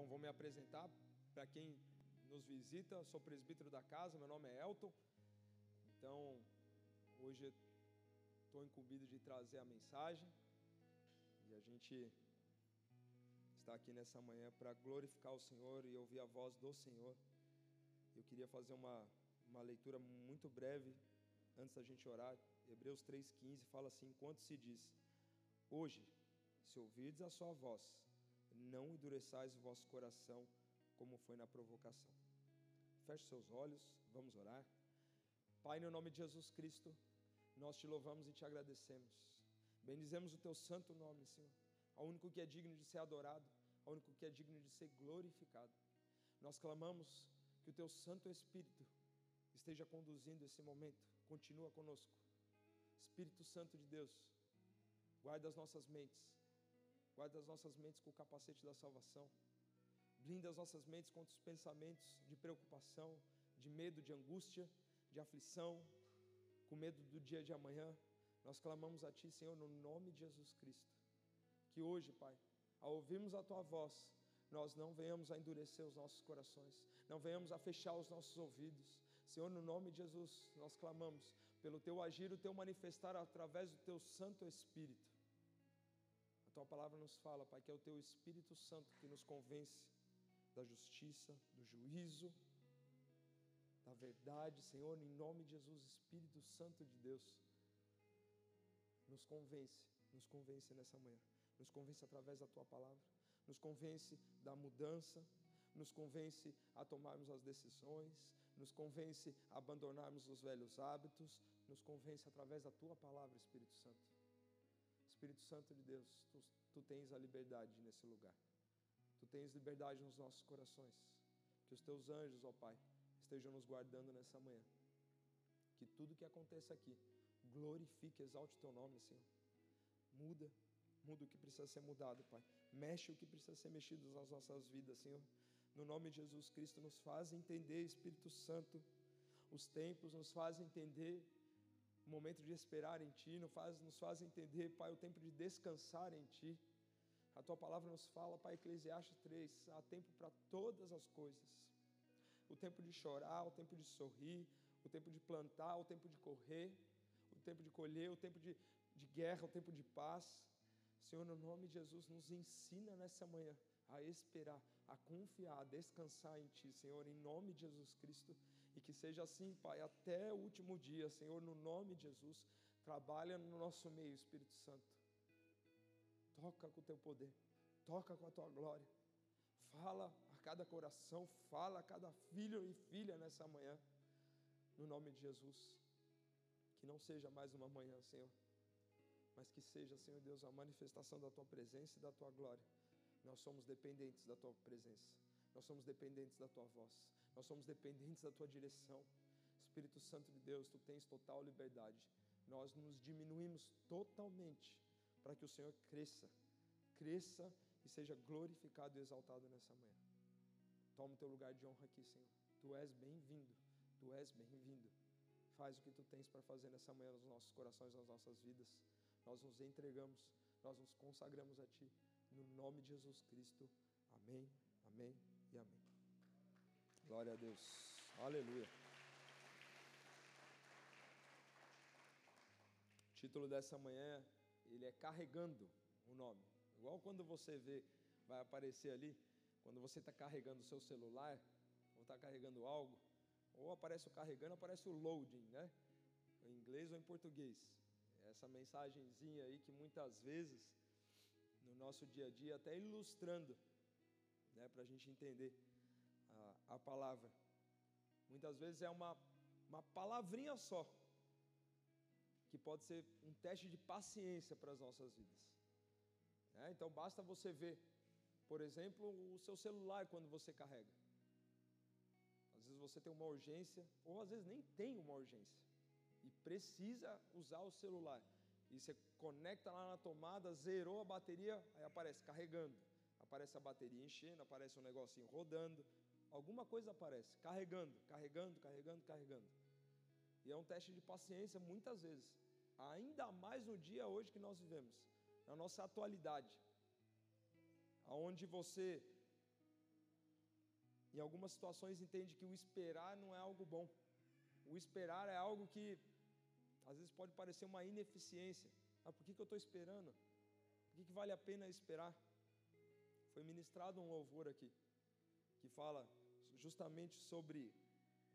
Bom, vou me apresentar para quem nos visita. Sou presbítero da casa, meu nome é Elton. Então, hoje estou incumbido de trazer a mensagem e a gente está aqui nessa manhã para glorificar o Senhor e ouvir a voz do Senhor. Eu queria fazer uma, uma leitura muito breve antes da gente orar. Hebreus 3,15 fala assim: Enquanto se diz, hoje, se ouvirdes a sua voz, não endureçais o vosso coração, como foi na provocação. Feche seus olhos, vamos orar. Pai, no nome de Jesus Cristo, nós te louvamos e te agradecemos. Bendizemos o teu santo nome, Senhor, ao único que é digno de ser adorado, ao único que é digno de ser glorificado. Nós clamamos que o teu Santo Espírito esteja conduzindo esse momento, continua conosco. Espírito Santo de Deus, guarda as nossas mentes, Guarda as nossas mentes com o capacete da salvação. Blinda as nossas mentes contra os pensamentos de preocupação, de medo, de angústia, de aflição, com medo do dia de amanhã. Nós clamamos a Ti, Senhor, no nome de Jesus Cristo. Que hoje, Pai, ao ouvirmos a Tua voz, nós não venhamos a endurecer os nossos corações, não venhamos a fechar os nossos ouvidos. Senhor, no nome de Jesus, nós clamamos pelo Teu agir, o Teu manifestar através do Teu Santo Espírito tua palavra nos fala, Pai, que é o teu Espírito Santo que nos convence da justiça, do juízo, da verdade, Senhor, em nome de Jesus, Espírito Santo de Deus, nos convence, nos convence nessa manhã, nos convence através da tua palavra, nos convence da mudança, nos convence a tomarmos as decisões, nos convence a abandonarmos os velhos hábitos, nos convence através da tua palavra, Espírito Santo. Espírito Santo de Deus, tu, tu tens a liberdade nesse lugar. Tu tens liberdade nos nossos corações. Que os teus anjos, ó Pai, estejam nos guardando nessa manhã. Que tudo que aconteça aqui glorifique, exalte o teu nome, Senhor. Muda, muda o que precisa ser mudado, Pai. Mexe o que precisa ser mexido nas nossas vidas, Senhor. No nome de Jesus Cristo, nos faz entender, Espírito Santo, os tempos, nos faz entender o momento de esperar em Ti, nos faz, nos faz entender, Pai, o tempo de descansar em Ti. A Tua palavra nos fala, Pai, Eclesiastes 3, há tempo para todas as coisas. O tempo de chorar, o tempo de sorrir, o tempo de plantar, o tempo de correr, o tempo de colher, o tempo de, de guerra, o tempo de paz. Senhor, no nome de Jesus, nos ensina nessa manhã a esperar, a confiar, a descansar em Ti, Senhor, em nome de Jesus Cristo. E que seja assim, Pai, até o último dia, Senhor, no nome de Jesus. Trabalha no nosso meio, Espírito Santo. Toca com o Teu poder, toca com a Tua glória. Fala a cada coração, fala a cada filho e filha nessa manhã, no nome de Jesus. Que não seja mais uma manhã, Senhor, mas que seja, Senhor Deus, a manifestação da Tua presença e da Tua glória nós somos dependentes da tua presença, nós somos dependentes da tua voz, nós somos dependentes da tua direção. Espírito Santo de Deus, tu tens total liberdade. Nós nos diminuímos totalmente para que o Senhor cresça, cresça e seja glorificado e exaltado nessa manhã. Toma o teu lugar de honra aqui, Senhor. Tu és bem-vindo, tu és bem-vindo. Faz o que tu tens para fazer nessa manhã nos nossos corações, nas nossas vidas. Nós nos entregamos, nós nos consagramos a Ti no nome de Jesus Cristo. Amém, amém e amém. Glória a Deus. Aleluia. O título dessa manhã, ele é Carregando o nome. Igual quando você vê, vai aparecer ali, quando você está carregando o seu celular, ou está carregando algo, ou aparece o carregando, aparece o loading, né? Em inglês ou em português. Essa mensagenzinha aí que muitas vezes no nosso dia a dia, até ilustrando, né, para a gente entender a, palavra. Muitas vezes é uma, uma palavrinha só, que pode ser um teste de paciência para as nossas vidas. É, então basta você ver, por exemplo, o seu celular quando você carrega. Às vezes você tem uma urgência, ou às vezes nem tem uma urgência, e precisa usar o celular e você conecta lá na tomada, zerou a bateria, aí aparece carregando. Aparece a bateria enchendo, aparece um negocinho rodando, alguma coisa aparece, carregando, carregando, carregando, carregando. E é um teste de paciência muitas vezes, ainda mais no dia hoje que nós vivemos, na nossa atualidade, aonde você em algumas situações entende que o esperar não é algo bom. O esperar é algo que às vezes pode parecer uma ineficiência. Ah, por que, que eu estou esperando? Por que, que vale a pena esperar? Foi ministrado um louvor aqui que fala justamente sobre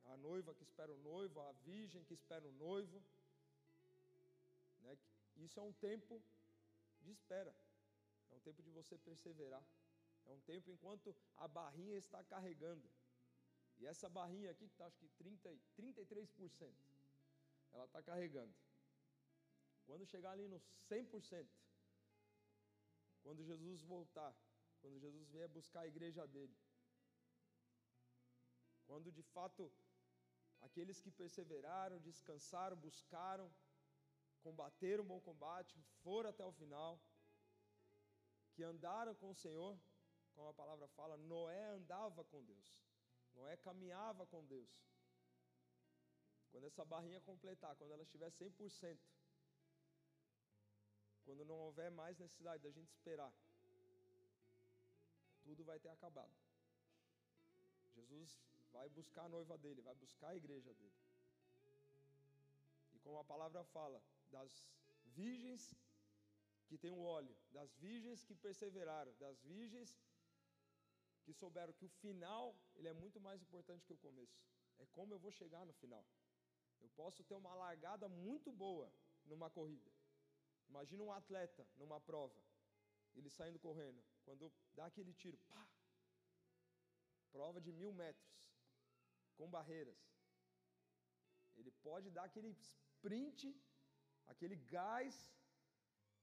a noiva que espera o noivo, a virgem que espera o noivo. Né? Isso é um tempo de espera, é um tempo de você perseverar, é um tempo enquanto a barrinha está carregando. E essa barrinha aqui, que está acho que 30, 33%, ela está carregando. Quando chegar ali no 100%, quando Jesus voltar, quando Jesus vier buscar a igreja dele, quando de fato aqueles que perseveraram, descansaram, buscaram, combateram o bom combate, foram até o final, que andaram com o Senhor, como a palavra fala, Noé andava com Deus, Noé caminhava com Deus. Quando essa barrinha completar, quando ela estiver 100%, quando não houver mais necessidade da gente esperar, tudo vai ter acabado. Jesus vai buscar a noiva dele, vai buscar a igreja dele. E como a palavra fala, das virgens que têm o óleo, das virgens que perseveraram, das virgens que souberam que o final ele é muito mais importante que o começo. É como eu vou chegar no final. Eu posso ter uma largada muito boa numa corrida. Imagina um atleta numa prova, ele saindo correndo, quando dá aquele tiro, pá, prova de mil metros com barreiras. Ele pode dar aquele sprint, aquele gás,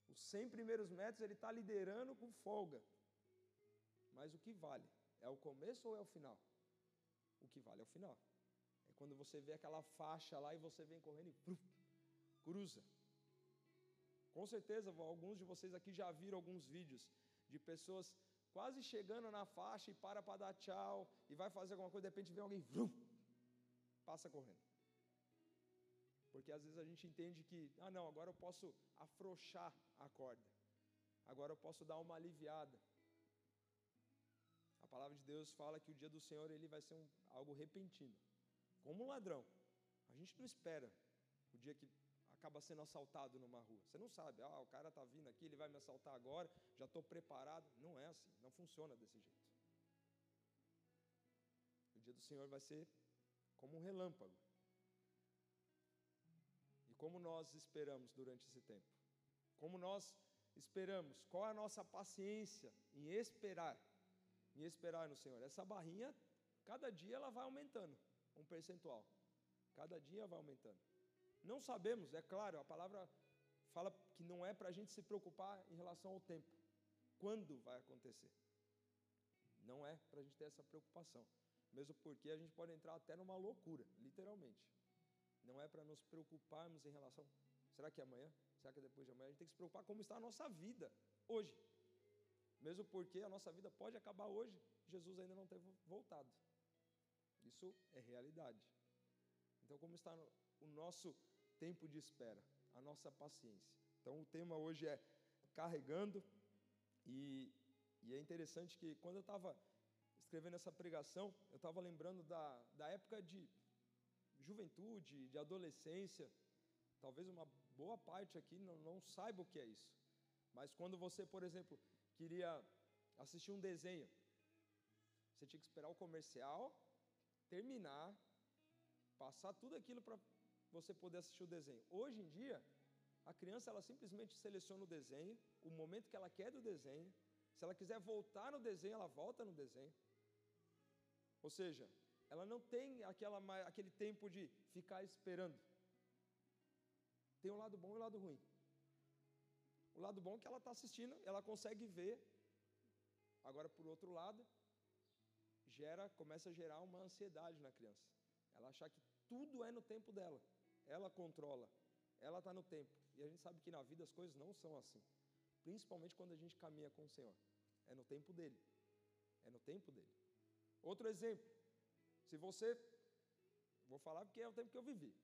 os 100 primeiros metros ele está liderando com folga. Mas o que vale? É o começo ou é o final? O que vale é o final. É quando você vê aquela faixa lá e você vem correndo e pruf, cruza. Com certeza, alguns de vocês aqui já viram alguns vídeos de pessoas quase chegando na faixa e para para dar tchau e vai fazer alguma coisa, de repente vem alguém, vrum, passa correndo. Porque às vezes a gente entende que, ah não, agora eu posso afrouxar a corda, agora eu posso dar uma aliviada. A palavra de Deus fala que o dia do Senhor ele vai ser um, algo repentino, como um ladrão. A gente não espera o dia que acaba sendo assaltado numa rua. Você não sabe, ah, o cara está vindo aqui, ele vai me assaltar agora, já estou preparado. Não é assim, não funciona desse jeito. O dia do Senhor vai ser como um relâmpago. E como nós esperamos durante esse tempo? Como nós esperamos? Qual é a nossa paciência em esperar? Em esperar no Senhor. Essa barrinha, cada dia ela vai aumentando um percentual. Cada dia vai aumentando. Não sabemos, é claro, a palavra fala que não é para a gente se preocupar em relação ao tempo. Quando vai acontecer? Não é para a gente ter essa preocupação. Mesmo porque a gente pode entrar até numa loucura, literalmente. Não é para nos preocuparmos em relação. Será que é amanhã? Será que é depois de amanhã? A gente tem que se preocupar como está a nossa vida hoje. Mesmo porque a nossa vida pode acabar hoje, Jesus ainda não ter voltado. Isso é realidade. Então, como está o nosso tempo de espera, a nossa paciência. Então o tema hoje é carregando, e, e é interessante que quando eu estava escrevendo essa pregação, eu estava lembrando da, da época de juventude, de adolescência. Talvez uma boa parte aqui não, não saiba o que é isso. Mas quando você, por exemplo, queria assistir um desenho, você tinha que esperar o comercial terminar, passar tudo aquilo para você poder assistir o desenho. Hoje em dia, a criança ela simplesmente seleciona o desenho, o momento que ela quer do desenho. Se ela quiser voltar no desenho, ela volta no desenho. Ou seja, ela não tem aquela, aquele tempo de ficar esperando. Tem um lado bom e um lado ruim. O lado bom é que ela está assistindo, ela consegue ver. Agora, por outro lado, gera, começa a gerar uma ansiedade na criança. Ela achar que tudo é no tempo dela ela controla, ela está no tempo. E a gente sabe que na vida as coisas não são assim. Principalmente quando a gente caminha com o Senhor. É no tempo dele. É no tempo dele. Outro exemplo. Se você. Vou falar porque é o tempo que eu vivi.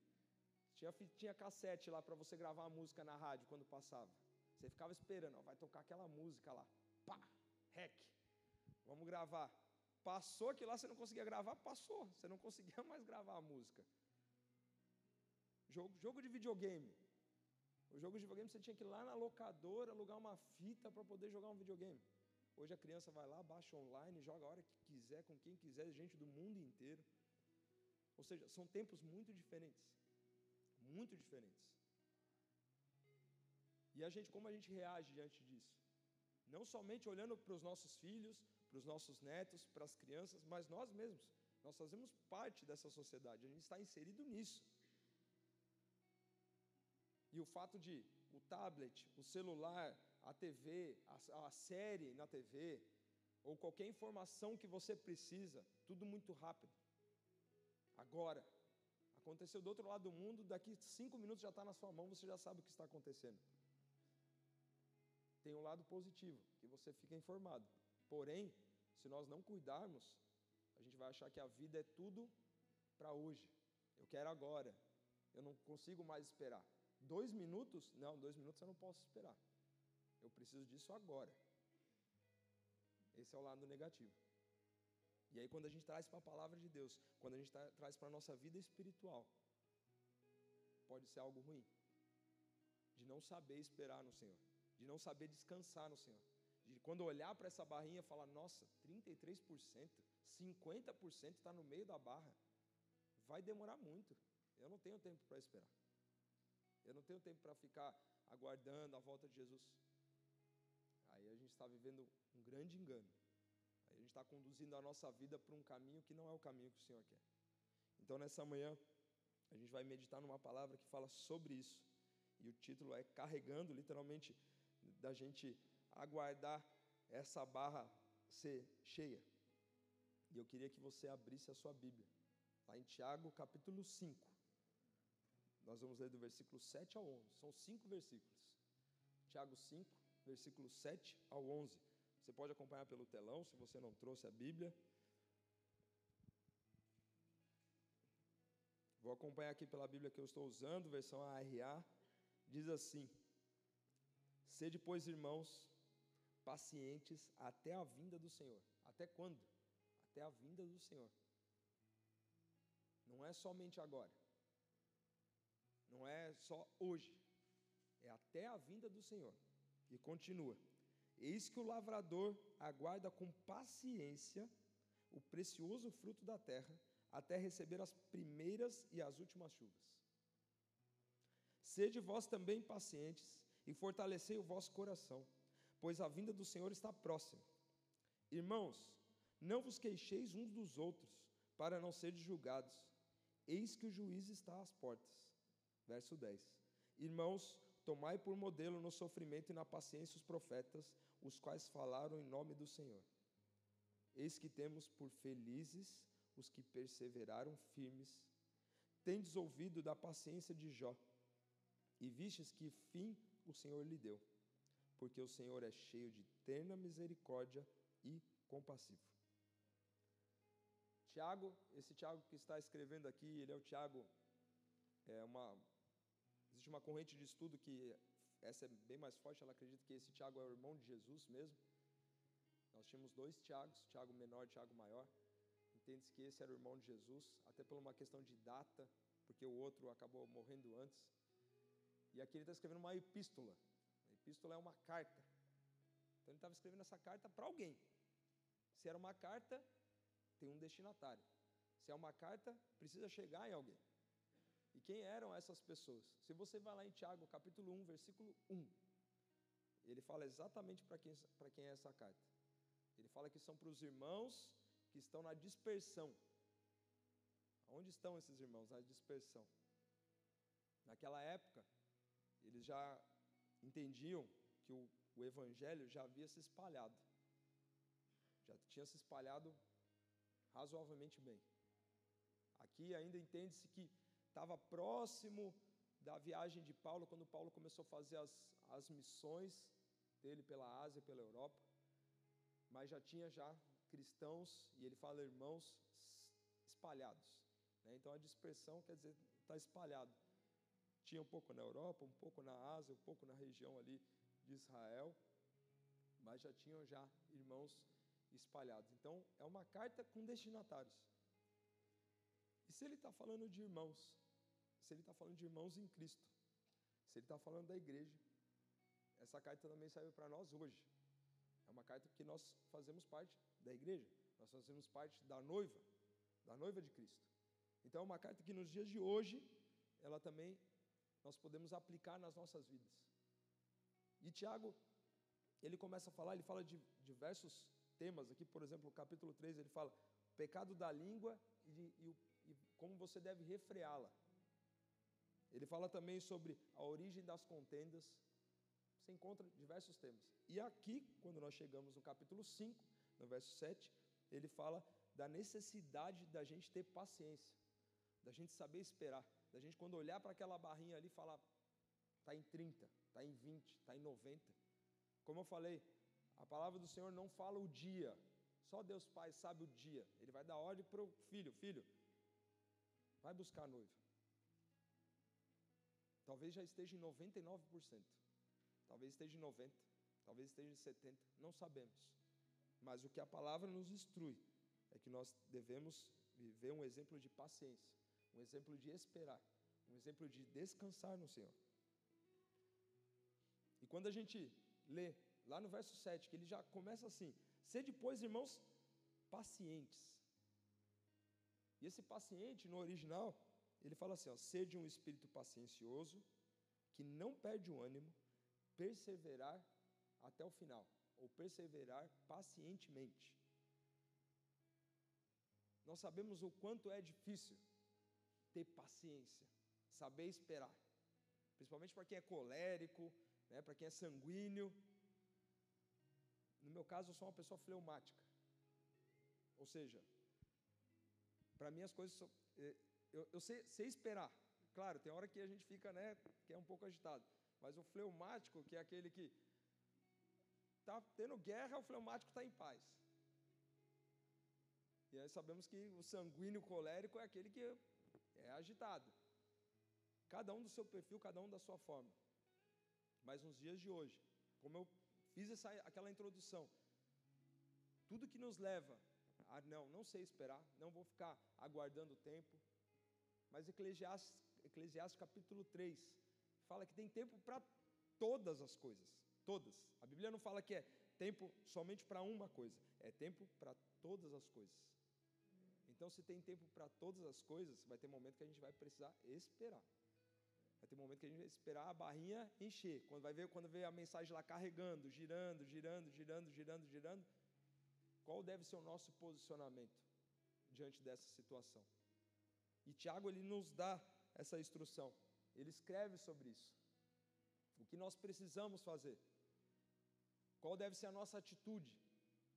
Tinha, tinha cassete lá para você gravar a música na rádio quando passava. Você ficava esperando, ó, vai tocar aquela música lá. Pá! Rec. Vamos gravar. Passou que lá você não conseguia gravar, passou. Você não conseguia mais gravar a música. Jogo, jogo de videogame. O jogo de videogame você tinha que ir lá na locadora alugar uma fita para poder jogar um videogame. Hoje a criança vai lá, baixa online, joga a hora que quiser, com quem quiser, gente do mundo inteiro. Ou seja, são tempos muito diferentes. Muito diferentes. E a gente, como a gente reage diante disso? Não somente olhando para os nossos filhos, para os nossos netos, para as crianças, mas nós mesmos. Nós fazemos parte dessa sociedade, a gente está inserido nisso. E o fato de o tablet, o celular, a TV, a, a série na TV, ou qualquer informação que você precisa, tudo muito rápido. Agora, aconteceu do outro lado do mundo, daqui cinco minutos já está na sua mão, você já sabe o que está acontecendo. Tem um lado positivo, que você fica informado. Porém, se nós não cuidarmos, a gente vai achar que a vida é tudo para hoje. Eu quero agora. Eu não consigo mais esperar. Dois minutos? Não, dois minutos eu não posso esperar. Eu preciso disso agora. Esse é o lado negativo. E aí, quando a gente traz para a palavra de Deus, quando a gente tra traz para a nossa vida espiritual, pode ser algo ruim. De não saber esperar no Senhor, de não saber descansar no Senhor. De quando olhar para essa barrinha e falar: nossa, 33%, 50% está no meio da barra. Vai demorar muito. Eu não tenho tempo para esperar. Eu não tenho tempo para ficar aguardando a volta de Jesus. Aí a gente está vivendo um grande engano. Aí a gente está conduzindo a nossa vida para um caminho que não é o caminho que o Senhor quer. Então nessa manhã a gente vai meditar numa palavra que fala sobre isso. E o título é Carregando, literalmente, da gente aguardar essa barra ser cheia. E eu queria que você abrisse a sua Bíblia, lá em Tiago capítulo 5. Nós vamos ler do versículo 7 ao 11. São cinco versículos. Tiago 5, versículo 7 ao 11. Você pode acompanhar pelo telão, se você não trouxe a Bíblia. Vou acompanhar aqui pela Bíblia que eu estou usando, versão ARA. Diz assim: Sede, pois, irmãos, pacientes até a vinda do Senhor. Até quando? Até a vinda do Senhor. Não é somente agora. Não é só hoje, é até a vinda do Senhor. E continua: Eis que o lavrador aguarda com paciência o precioso fruto da terra, até receber as primeiras e as últimas chuvas. Sede vós também pacientes e fortalecei o vosso coração, pois a vinda do Senhor está próxima. Irmãos, não vos queixeis uns dos outros, para não serdes julgados. Eis que o juiz está às portas. Verso 10. Irmãos, tomai por modelo no sofrimento e na paciência os profetas, os quais falaram em nome do Senhor. Eis que temos por felizes os que perseveraram firmes. Tendes ouvido da paciência de Jó, e vistes que fim o Senhor lhe deu, porque o Senhor é cheio de terna misericórdia e compassivo. Tiago, esse Tiago que está escrevendo aqui, ele é o Tiago, é uma Existe uma corrente de estudo que essa é bem mais forte, ela acredita que esse Tiago é o irmão de Jesus mesmo. Nós tínhamos dois Tiagos, Tiago menor e Tiago maior. Entende-se que esse era o irmão de Jesus, até por uma questão de data, porque o outro acabou morrendo antes. E aqui ele está escrevendo uma epístola. A epístola é uma carta. Então ele estava escrevendo essa carta para alguém. Se era uma carta, tem um destinatário. Se é uma carta, precisa chegar em alguém. E quem eram essas pessoas? Se você vai lá em Tiago, capítulo 1, versículo 1, ele fala exatamente para quem, quem é essa carta. Ele fala que são para os irmãos que estão na dispersão. Onde estão esses irmãos? Na dispersão. Naquela época, eles já entendiam que o, o evangelho já havia se espalhado. Já tinha se espalhado razoavelmente bem. Aqui ainda entende-se que estava próximo da viagem de Paulo, quando Paulo começou a fazer as, as missões dele pela Ásia, pela Europa, mas já tinha já cristãos, e ele fala irmãos espalhados. Né? Então a dispersão quer dizer está espalhado. Tinha um pouco na Europa, um pouco na Ásia, um pouco na região ali de Israel, mas já tinham já irmãos espalhados. Então, é uma carta com destinatários. E se ele está falando de irmãos, se ele está falando de irmãos em Cristo, se ele está falando da igreja, essa carta também serve para nós hoje. É uma carta que nós fazemos parte da igreja, nós fazemos parte da noiva, da noiva de Cristo. Então é uma carta que nos dias de hoje, ela também nós podemos aplicar nas nossas vidas. E Tiago, ele começa a falar, ele fala de diversos temas aqui, por exemplo, no capítulo 3, ele fala pecado da língua e, e, e como você deve refreá-la. Ele fala também sobre a origem das contendas. Você encontra diversos temas. E aqui, quando nós chegamos no capítulo 5, no verso 7, ele fala da necessidade da gente ter paciência, da gente saber esperar, da gente quando olhar para aquela barrinha ali falar, está em 30, está em 20, está em 90. Como eu falei, a palavra do Senhor não fala o dia, só Deus Pai sabe o dia. Ele vai dar ordem para o filho: filho, vai buscar a noiva. Talvez já esteja em 99%, talvez esteja em 90%, talvez esteja em 70%, não sabemos. Mas o que a palavra nos instrui é que nós devemos viver um exemplo de paciência, um exemplo de esperar, um exemplo de descansar no Senhor. E quando a gente lê lá no verso 7, que ele já começa assim: Sede, pois, irmãos, pacientes. E esse paciente, no original, ele fala assim: ó, um espírito paciencioso, que não perde o ânimo, perseverar até o final, ou perseverar pacientemente. Nós sabemos o quanto é difícil ter paciência, saber esperar, principalmente para quem é colérico, né, para quem é sanguíneo. No meu caso, eu sou uma pessoa fleumática. Ou seja, para mim as coisas são, é, eu, eu sei, sei, esperar. Claro, tem hora que a gente fica, né, que é um pouco agitado. Mas o fleumático, que é aquele que está tendo guerra, o fleumático está em paz. E aí sabemos que o sanguíneo colérico é aquele que é agitado. Cada um do seu perfil, cada um da sua forma. Mas nos dias de hoje, como eu fiz essa, aquela introdução, tudo que nos leva a não, não sei esperar, não vou ficar aguardando o tempo. Mas Eclesiastes, Eclesiastes capítulo 3 fala que tem tempo para todas as coisas, todas. A Bíblia não fala que é tempo somente para uma coisa, é tempo para todas as coisas. Então, se tem tempo para todas as coisas, vai ter momento que a gente vai precisar esperar. Vai ter momento que a gente vai esperar a barrinha encher. Quando vai ver, quando vê a mensagem lá carregando, girando, girando, girando, girando, girando, qual deve ser o nosso posicionamento diante dessa situação? E Tiago ele nos dá essa instrução. Ele escreve sobre isso. O que nós precisamos fazer? Qual deve ser a nossa atitude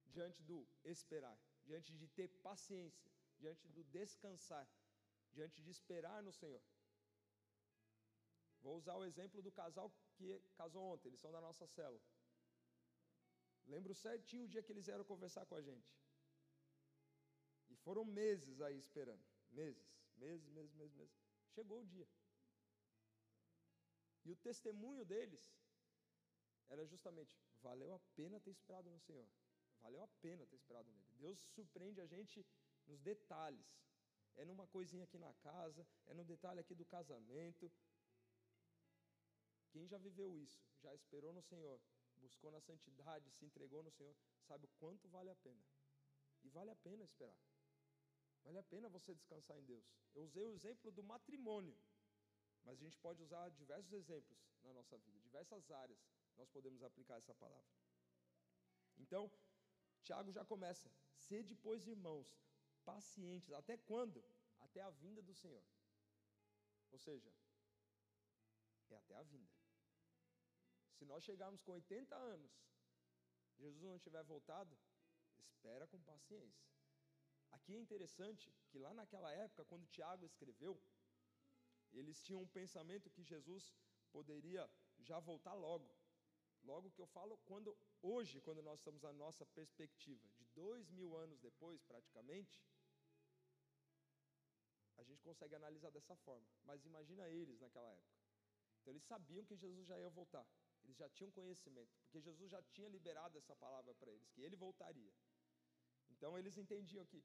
diante do esperar, diante de ter paciência, diante do descansar, diante de esperar no Senhor? Vou usar o exemplo do casal que casou ontem, eles são da nossa célula. Lembro certinho o dia que eles vieram conversar com a gente. E foram meses aí esperando. Meses, meses, meses, meses, meses. Chegou o dia. E o testemunho deles era justamente: valeu a pena ter esperado no Senhor. Valeu a pena ter esperado nele. Deus surpreende a gente nos detalhes. É numa coisinha aqui na casa, é no detalhe aqui do casamento, quem já viveu isso, já esperou no Senhor, buscou na santidade, se entregou no Senhor, sabe o quanto vale a pena. E vale a pena esperar. Vale a pena você descansar em Deus. Eu usei o exemplo do matrimônio, mas a gente pode usar diversos exemplos na nossa vida, diversas áreas nós podemos aplicar essa palavra. Então, Tiago já começa: sede, pois, irmãos, pacientes. Até quando? Até a vinda do Senhor. Ou seja, é até a vinda. Se nós chegarmos com 80 anos, Jesus não tiver voltado, espera com paciência. Aqui é interessante que lá naquela época, quando Tiago escreveu, eles tinham um pensamento que Jesus poderia já voltar logo. Logo que eu falo, quando hoje, quando nós estamos na nossa perspectiva de dois mil anos depois, praticamente, a gente consegue analisar dessa forma. Mas imagina eles naquela época. Então eles sabiam que Jesus já ia voltar. Eles já tinham conhecimento, porque Jesus já tinha liberado essa palavra para eles, que ele voltaria. Então eles entendiam que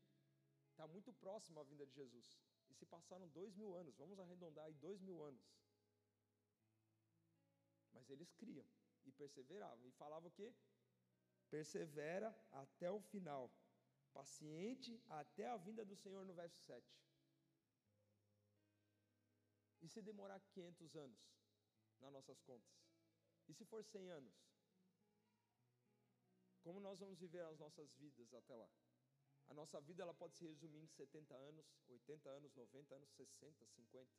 está muito próximo a vinda de Jesus. E se passaram dois mil anos, vamos arredondar aí dois mil anos. Mas eles criam e perseveravam. E falavam o quê? Persevera até o final. Paciente até a vinda do Senhor no verso 7. E se demorar 500 anos nas nossas contas? E se for 100 anos? Como nós vamos viver as nossas vidas até lá? A nossa vida ela pode se resumir em 70 anos, 80 anos, 90 anos, 60, 50.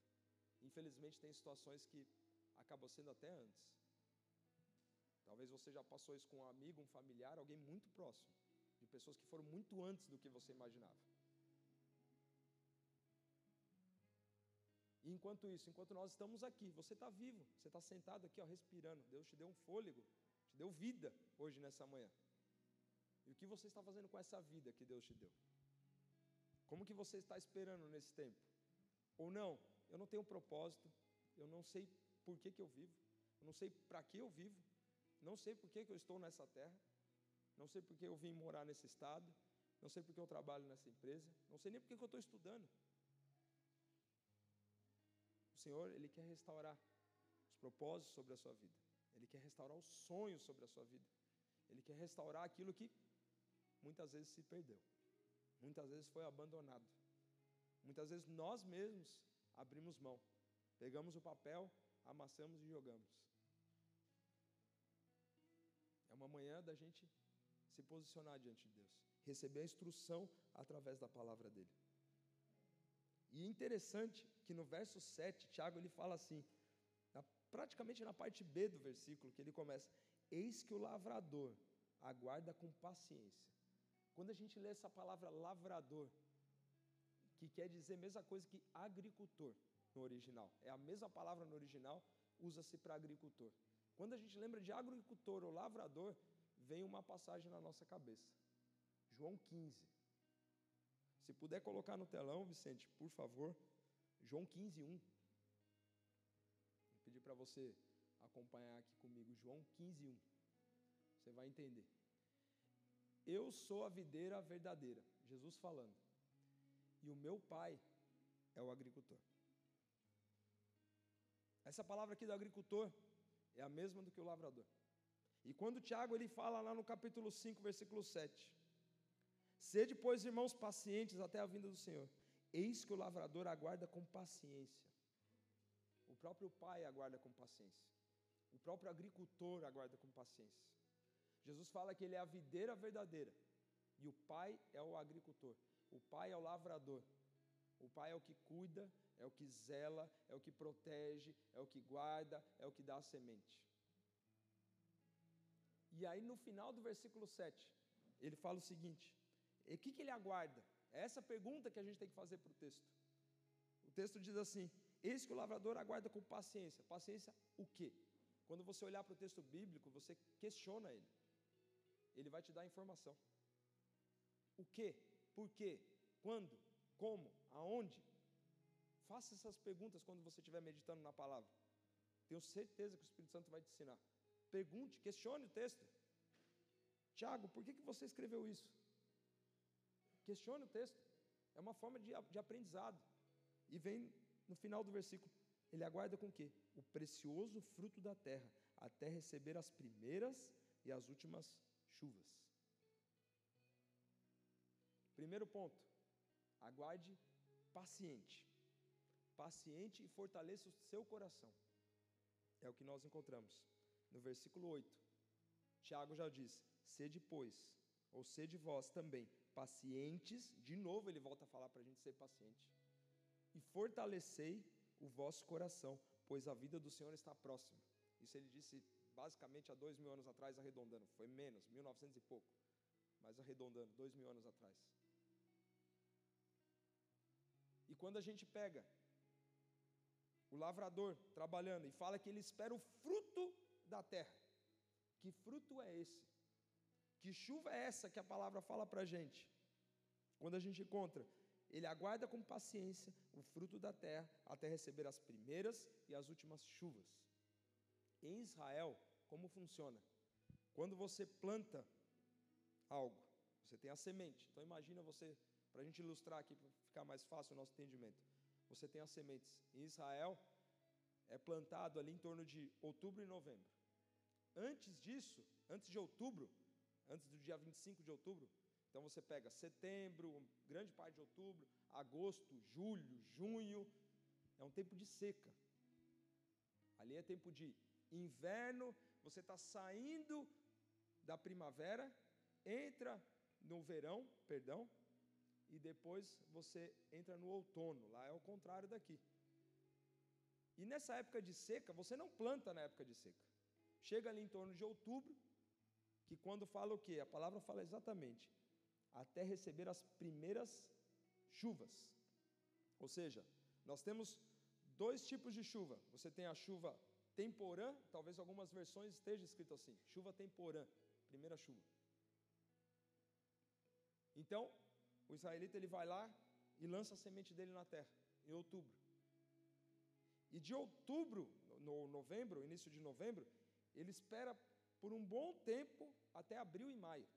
Infelizmente tem situações que acabam sendo até antes. Talvez você já passou isso com um amigo, um familiar, alguém muito próximo, de pessoas que foram muito antes do que você imaginava. E enquanto isso, enquanto nós estamos aqui, você está vivo, você está sentado aqui, ó, respirando. Deus te deu um fôlego, te deu vida hoje nessa manhã. E o que você está fazendo com essa vida que Deus te deu? Como que você está esperando nesse tempo? Ou não, eu não tenho propósito, eu não sei por que, que eu vivo, eu não sei para que eu vivo, não sei por que, que eu estou nessa terra, não sei por que eu vim morar nesse estado, não sei por que eu trabalho nessa empresa, não sei nem por que, que eu estou estudando. O Senhor, Ele quer restaurar os propósitos sobre a sua vida, Ele quer restaurar os sonhos sobre a sua vida, Ele quer restaurar aquilo que muitas vezes se perdeu, muitas vezes foi abandonado, muitas vezes nós mesmos abrimos mão, pegamos o papel, amassamos e jogamos. É uma manhã da gente se posicionar diante de Deus, receber a instrução através da palavra dele. E interessante que no verso 7, Tiago ele fala assim, na, praticamente na parte B do versículo, que ele começa: Eis que o lavrador aguarda com paciência quando a gente lê essa palavra lavrador, que quer dizer a mesma coisa que agricultor no original, é a mesma palavra no original, usa-se para agricultor. Quando a gente lembra de agricultor ou lavrador, vem uma passagem na nossa cabeça. João 15. Se puder colocar no telão, Vicente, por favor. João 15, 1. Vou pedir para você acompanhar aqui comigo. João 15, 1. Você vai entender. Eu sou a videira verdadeira. Jesus falando. E o meu pai é o agricultor. Essa palavra aqui do agricultor é a mesma do que o lavrador. E quando Tiago ele fala lá no capítulo 5, versículo 7. Sede, pois, irmãos, pacientes até a vinda do Senhor. Eis que o lavrador aguarda com paciência. O próprio pai aguarda com paciência. O próprio agricultor aguarda com paciência. Jesus fala que ele é a videira verdadeira e o pai é o agricultor. O pai é o lavrador. O pai é o que cuida, é o que zela, é o que protege, é o que guarda, é o que dá a semente. E aí no final do versículo 7, ele fala o seguinte: o que, que ele aguarda? É essa pergunta que a gente tem que fazer para o texto. O texto diz assim: Eis que o lavrador aguarda com paciência. Paciência o quê? Quando você olhar para o texto bíblico, você questiona ele ele vai te dar informação. O que, por quê, quando, como, aonde. Faça essas perguntas quando você estiver meditando na palavra. Tenho certeza que o Espírito Santo vai te ensinar. Pergunte, questione o texto. Tiago, por que, que você escreveu isso? Questione o texto. É uma forma de, de aprendizado. E vem no final do versículo. Ele aguarda com o quê? O precioso fruto da terra, até receber as primeiras e as últimas chuvas. Primeiro ponto, aguarde paciente. Paciente e fortaleça o seu coração. É o que nós encontramos no versículo 8. Tiago já diz: sede, pois, ou sede vós também, pacientes. De novo, ele volta a falar para a gente ser paciente. E fortalecei o vosso coração, pois a vida do Senhor está próxima. Isso ele disse basicamente há dois mil anos atrás, arredondando, foi menos, 1900 e pouco, mas arredondando, dois mil anos atrás. E quando a gente pega o lavrador trabalhando e fala que ele espera o fruto da terra, que fruto é esse? Que chuva é essa que a palavra fala para a gente? Quando a gente encontra, ele aguarda com paciência o fruto da terra até receber as primeiras e as últimas chuvas. Em Israel, como funciona? Quando você planta algo, Você tem a semente. Então imagina você, para a gente ilustrar aqui, para ficar mais fácil o nosso entendimento. Você tem as sementes. Em Israel é plantado ali em torno de outubro e novembro. Antes disso, antes de outubro, antes do dia 25 de outubro, então você pega setembro, grande parte de outubro, agosto, julho, junho, é um tempo de seca. Ali é tempo de inverno, você está saindo da primavera, entra no verão, perdão, e depois você entra no outono. Lá é o contrário daqui. E nessa época de seca, você não planta na época de seca. Chega ali em torno de outubro, que quando fala o quê? A palavra fala exatamente até receber as primeiras chuvas. Ou seja, nós temos dois tipos de chuva. Você tem a chuva temporã, talvez algumas versões esteja escrito assim: chuva temporã, primeira chuva. Então, o israelita ele vai lá e lança a semente dele na terra, em outubro. E de outubro, no novembro, início de novembro, ele espera por um bom tempo até abril e maio.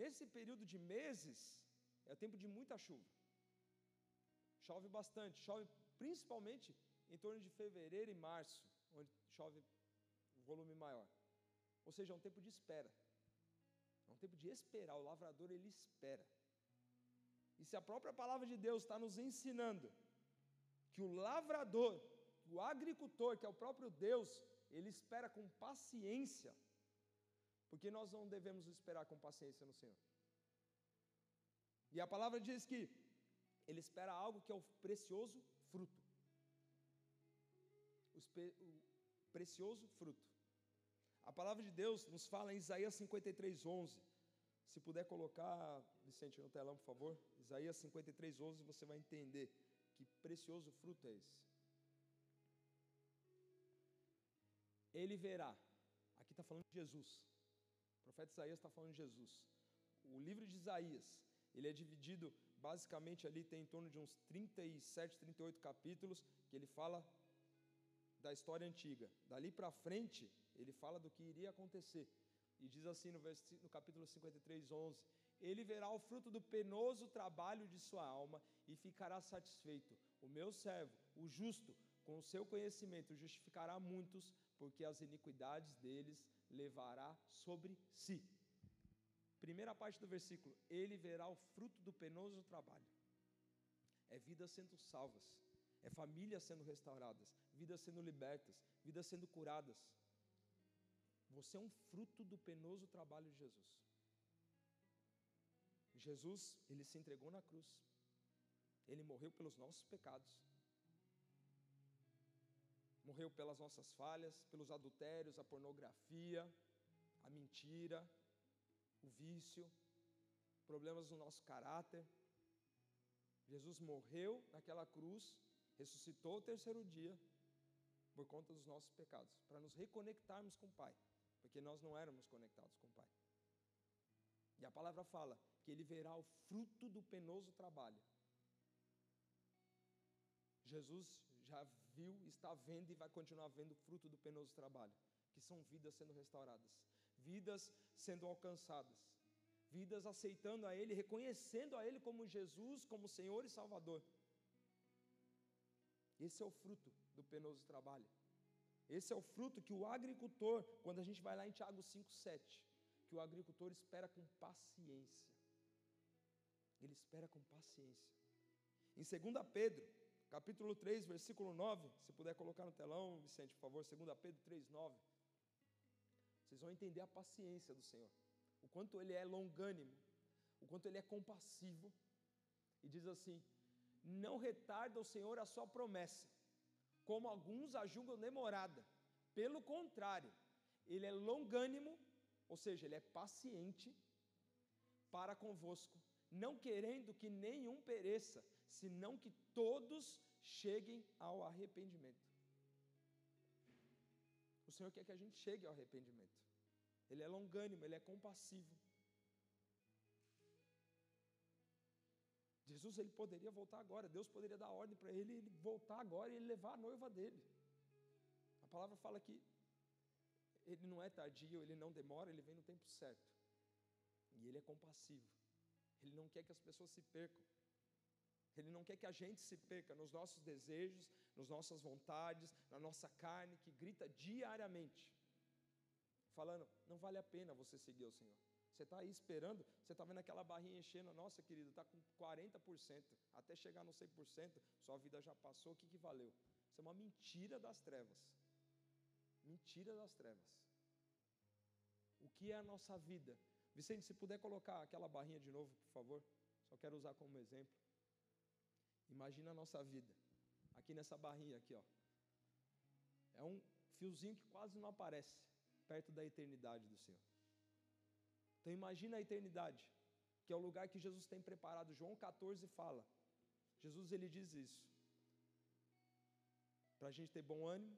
Nesse período de meses, é tempo de muita chuva. Chove bastante, chove principalmente em torno de fevereiro e março, onde chove um volume maior. Ou seja, é um tempo de espera. É um tempo de esperar. O lavrador ele espera. E se a própria palavra de Deus está nos ensinando que o lavrador, o agricultor, que é o próprio Deus, ele espera com paciência, porque nós não devemos esperar com paciência no Senhor. E a palavra diz que ele espera algo que é o precioso fruto. O precioso fruto. A palavra de Deus nos fala em Isaías 53, 11. Se puder colocar, Vicente, no telão, por favor. Isaías 53, 11, você vai entender que precioso fruto é esse. Ele verá. Aqui está falando de Jesus. O profeta Isaías está falando de Jesus. O livro de Isaías, ele é dividido basicamente ali, tem em torno de uns 37, 38 capítulos, que ele fala da história antiga. Dali para frente, ele fala do que iria acontecer. E diz assim no, no capítulo 53, 11: Ele verá o fruto do penoso trabalho de sua alma e ficará satisfeito. O meu servo, o justo, com o seu conhecimento, justificará muitos, porque as iniquidades deles levará sobre si. Primeira parte do versículo: Ele verá o fruto do penoso trabalho. É vidas sendo salvas, é famílias sendo restauradas, vidas sendo libertas, vidas sendo curadas. Você é um fruto do penoso trabalho de Jesus. Jesus, ele se entregou na cruz. Ele morreu pelos nossos pecados. Morreu pelas nossas falhas, pelos adultérios, a pornografia, a mentira, o vício, problemas no nosso caráter. Jesus morreu naquela cruz, ressuscitou o terceiro dia por conta dos nossos pecados, para nos reconectarmos com o Pai, porque nós não éramos conectados com o Pai. E a palavra fala que ele verá o fruto do penoso trabalho. Jesus já viu, está vendo e vai continuar vendo o fruto do penoso trabalho, que são vidas sendo restauradas, vidas sendo alcançadas, vidas aceitando a Ele, reconhecendo a Ele como Jesus, como Senhor e Salvador. Esse é o fruto do penoso trabalho. Esse é o fruto que o agricultor, quando a gente vai lá em Tiago 5,7, que o agricultor espera com paciência. Ele espera com paciência. Em 2 Pedro, capítulo 3, versículo 9, se puder colocar no telão, Vicente, por favor, 2 Pedro 3, 9. Vocês vão entender a paciência do Senhor, o quanto Ele é longânimo, o quanto Ele é compassivo. E diz assim: Não retarda o Senhor a sua promessa, como alguns a julgam demorada. Pelo contrário, Ele é longânimo, ou seja, Ele é paciente para convosco, não querendo que nenhum pereça, senão que todos cheguem ao arrependimento. O Senhor quer que a gente chegue ao arrependimento. Ele é longânimo, ele é compassivo. Jesus ele poderia voltar agora, Deus poderia dar ordem para ele, ele voltar agora e ele levar a noiva dele. A palavra fala que ele não é tardio, ele não demora, ele vem no tempo certo. E Ele é compassivo. Ele não quer que as pessoas se percam. Ele não quer que a gente se perca nos nossos desejos, nas nossas vontades, na nossa carne que grita diariamente, falando: não vale a pena você seguir o Senhor. Você está aí esperando, você está vendo aquela barrinha enchendo, nossa querido, está com 40%, até chegar no 100%, sua vida já passou, o que, que valeu? Isso é uma mentira das trevas. Mentira das trevas. O que é a nossa vida? Vicente, se puder colocar aquela barrinha de novo, por favor. Só quero usar como exemplo. Imagina a nossa vida. Aqui nessa barrinha aqui, ó. É um fiozinho que quase não aparece perto da eternidade do Senhor. Então imagina a eternidade, que é o lugar que Jesus tem preparado. João 14 fala. Jesus ele diz isso. Para a gente ter bom ânimo,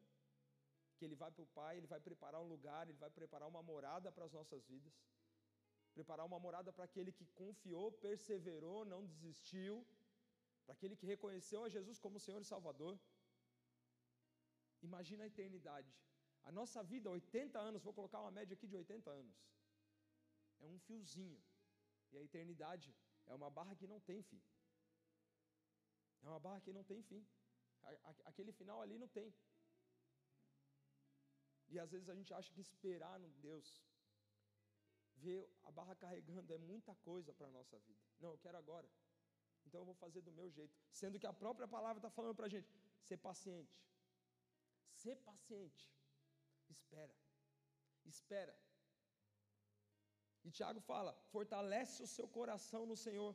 que ele vai para o Pai, ele vai preparar um lugar, ele vai preparar uma morada para as nossas vidas. Preparar uma morada para aquele que confiou, perseverou, não desistiu, para aquele que reconheceu a Jesus como Senhor e Salvador. Imagina a eternidade. A nossa vida, 80 anos, vou colocar uma média aqui de 80 anos. É um fiozinho. E a eternidade é uma barra que não tem fim. É uma barra que não tem fim. Aquele final ali não tem. E às vezes a gente acha que esperar no Deus, ver a barra carregando é muita coisa para a nossa vida. Não, eu quero agora então eu vou fazer do meu jeito. Sendo que a própria palavra está falando para a gente: ser paciente. Ser paciente. Espera. Espera. E Tiago fala: fortalece o seu coração no Senhor.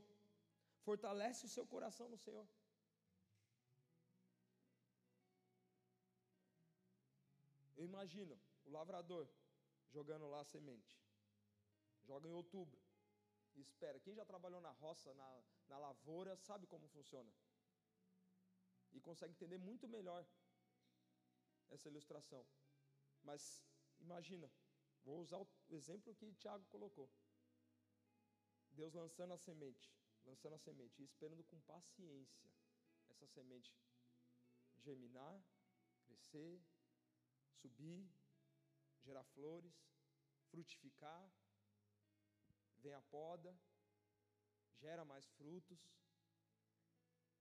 Fortalece o seu coração no Senhor. Eu imagino o lavrador jogando lá a semente. Joga em outubro. Espera. Quem já trabalhou na roça, na, na lavoura, sabe como funciona. E consegue entender muito melhor essa ilustração. Mas imagina, vou usar o exemplo que Tiago colocou. Deus lançando a semente, lançando a semente e esperando com paciência essa semente germinar, crescer, subir, gerar flores, frutificar, vem a poda, gera mais frutos,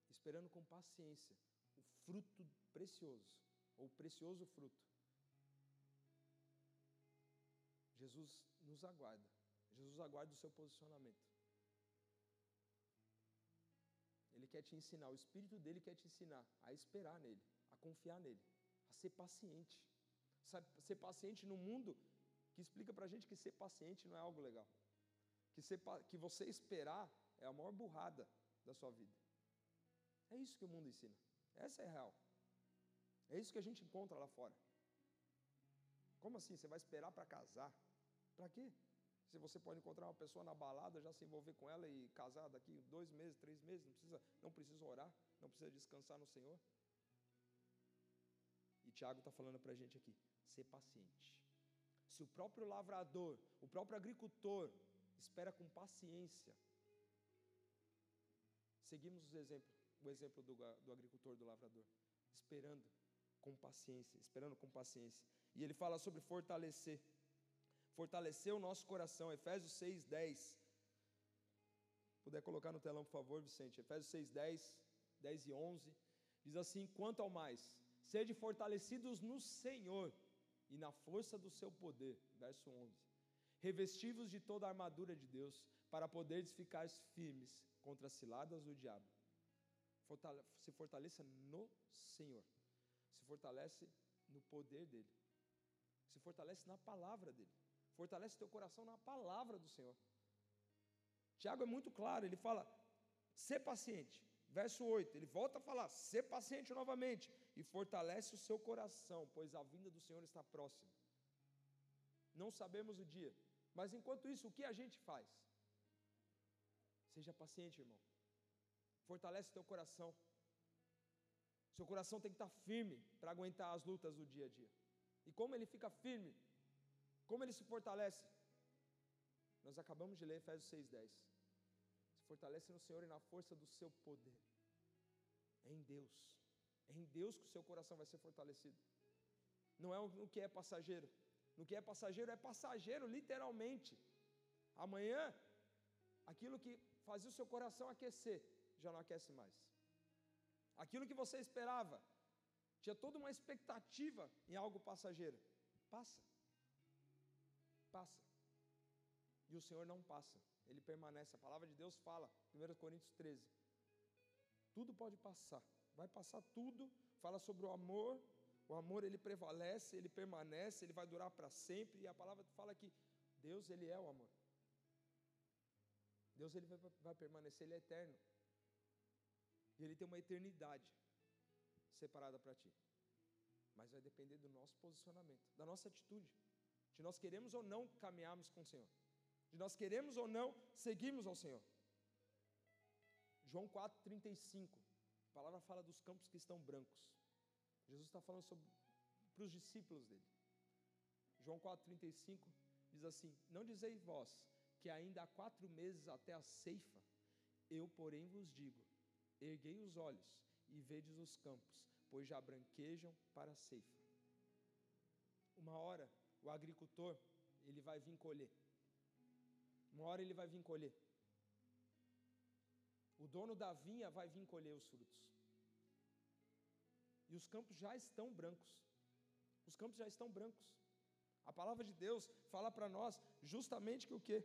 esperando com paciência o fruto precioso, ou precioso fruto. Jesus nos aguarda, Jesus aguarda o seu posicionamento. Ele quer te ensinar, o Espírito dele quer te ensinar a esperar nele, a confiar nele, a ser paciente. Ser paciente no mundo que explica para a gente que ser paciente não é algo legal. Que, ser, que você esperar é a maior burrada da sua vida. É isso que o mundo ensina. Essa é real. É isso que a gente encontra lá fora. Como assim? Você vai esperar para casar? Para quê? Se você pode encontrar uma pessoa na balada, já se envolver com ela e casar daqui dois meses, três meses, não precisa, não precisa orar, não precisa descansar no Senhor. E Tiago está falando para a gente aqui: ser paciente. Se o próprio lavrador, o próprio agricultor, espera com paciência Seguimos o exemplo, o exemplo do, do agricultor, do lavrador, esperando com paciência, esperando com paciência. E ele fala sobre fortalecer, fortalecer o nosso coração, Efésios 6, 10. Puder colocar no telão, por favor, Vicente. Efésios 6, 10, 10 e 11. Diz assim: Quanto ao mais, sede fortalecidos no Senhor e na força do seu poder. Verso 11. Revestivos de toda a armadura de Deus, para poderes ficar firmes contra as ciladas do diabo. Se fortaleça no Senhor. Se fortalece no poder dele. Se fortalece na palavra dele. Fortalece teu coração na palavra do Senhor. Tiago é muito claro, ele fala: ser paciente. Verso 8, ele volta a falar: ser paciente novamente e fortalece o seu coração, pois a vinda do Senhor está próxima. Não sabemos o dia, mas enquanto isso, o que a gente faz? Seja paciente, irmão. Fortalece teu coração. Seu coração tem que estar firme para aguentar as lutas do dia a dia. E como ele fica firme? Como ele se fortalece? Nós acabamos de ler Efésios 6:10. Se fortalece no Senhor e na força do seu poder. É em Deus. É em Deus que o seu coração vai ser fortalecido. Não é no que é passageiro. No que é passageiro é passageiro, literalmente. Amanhã aquilo que fazia o seu coração aquecer, já não aquece mais. Aquilo que você esperava, tinha toda uma expectativa em algo passageiro, passa. Passa. E o Senhor não passa, ele permanece. A palavra de Deus fala, 1 Coríntios 13. Tudo pode passar, vai passar tudo. Fala sobre o amor, o amor ele prevalece, ele permanece, ele vai durar para sempre. E a palavra fala que Deus ele é o amor. Deus ele vai, vai permanecer, ele é eterno. E ele tem uma eternidade separada para ti. Mas vai depender do nosso posicionamento, da nossa atitude, de nós queremos ou não caminharmos com o Senhor, de nós queremos ou não seguirmos ao Senhor. João 4,35, a palavra fala dos campos que estão brancos. Jesus está falando para os discípulos dele. João 4,35 diz assim: Não dizeis vós que ainda há quatro meses até a ceifa, eu, porém, vos digo: erguei os olhos e vedes os campos, pois já branquejam para a ceifa. Uma hora o agricultor, ele vai vir colher. Uma hora ele vai vir colher. O dono da vinha vai vir colher os frutos. E os campos já estão brancos. Os campos já estão brancos. A palavra de Deus fala para nós justamente que o quê?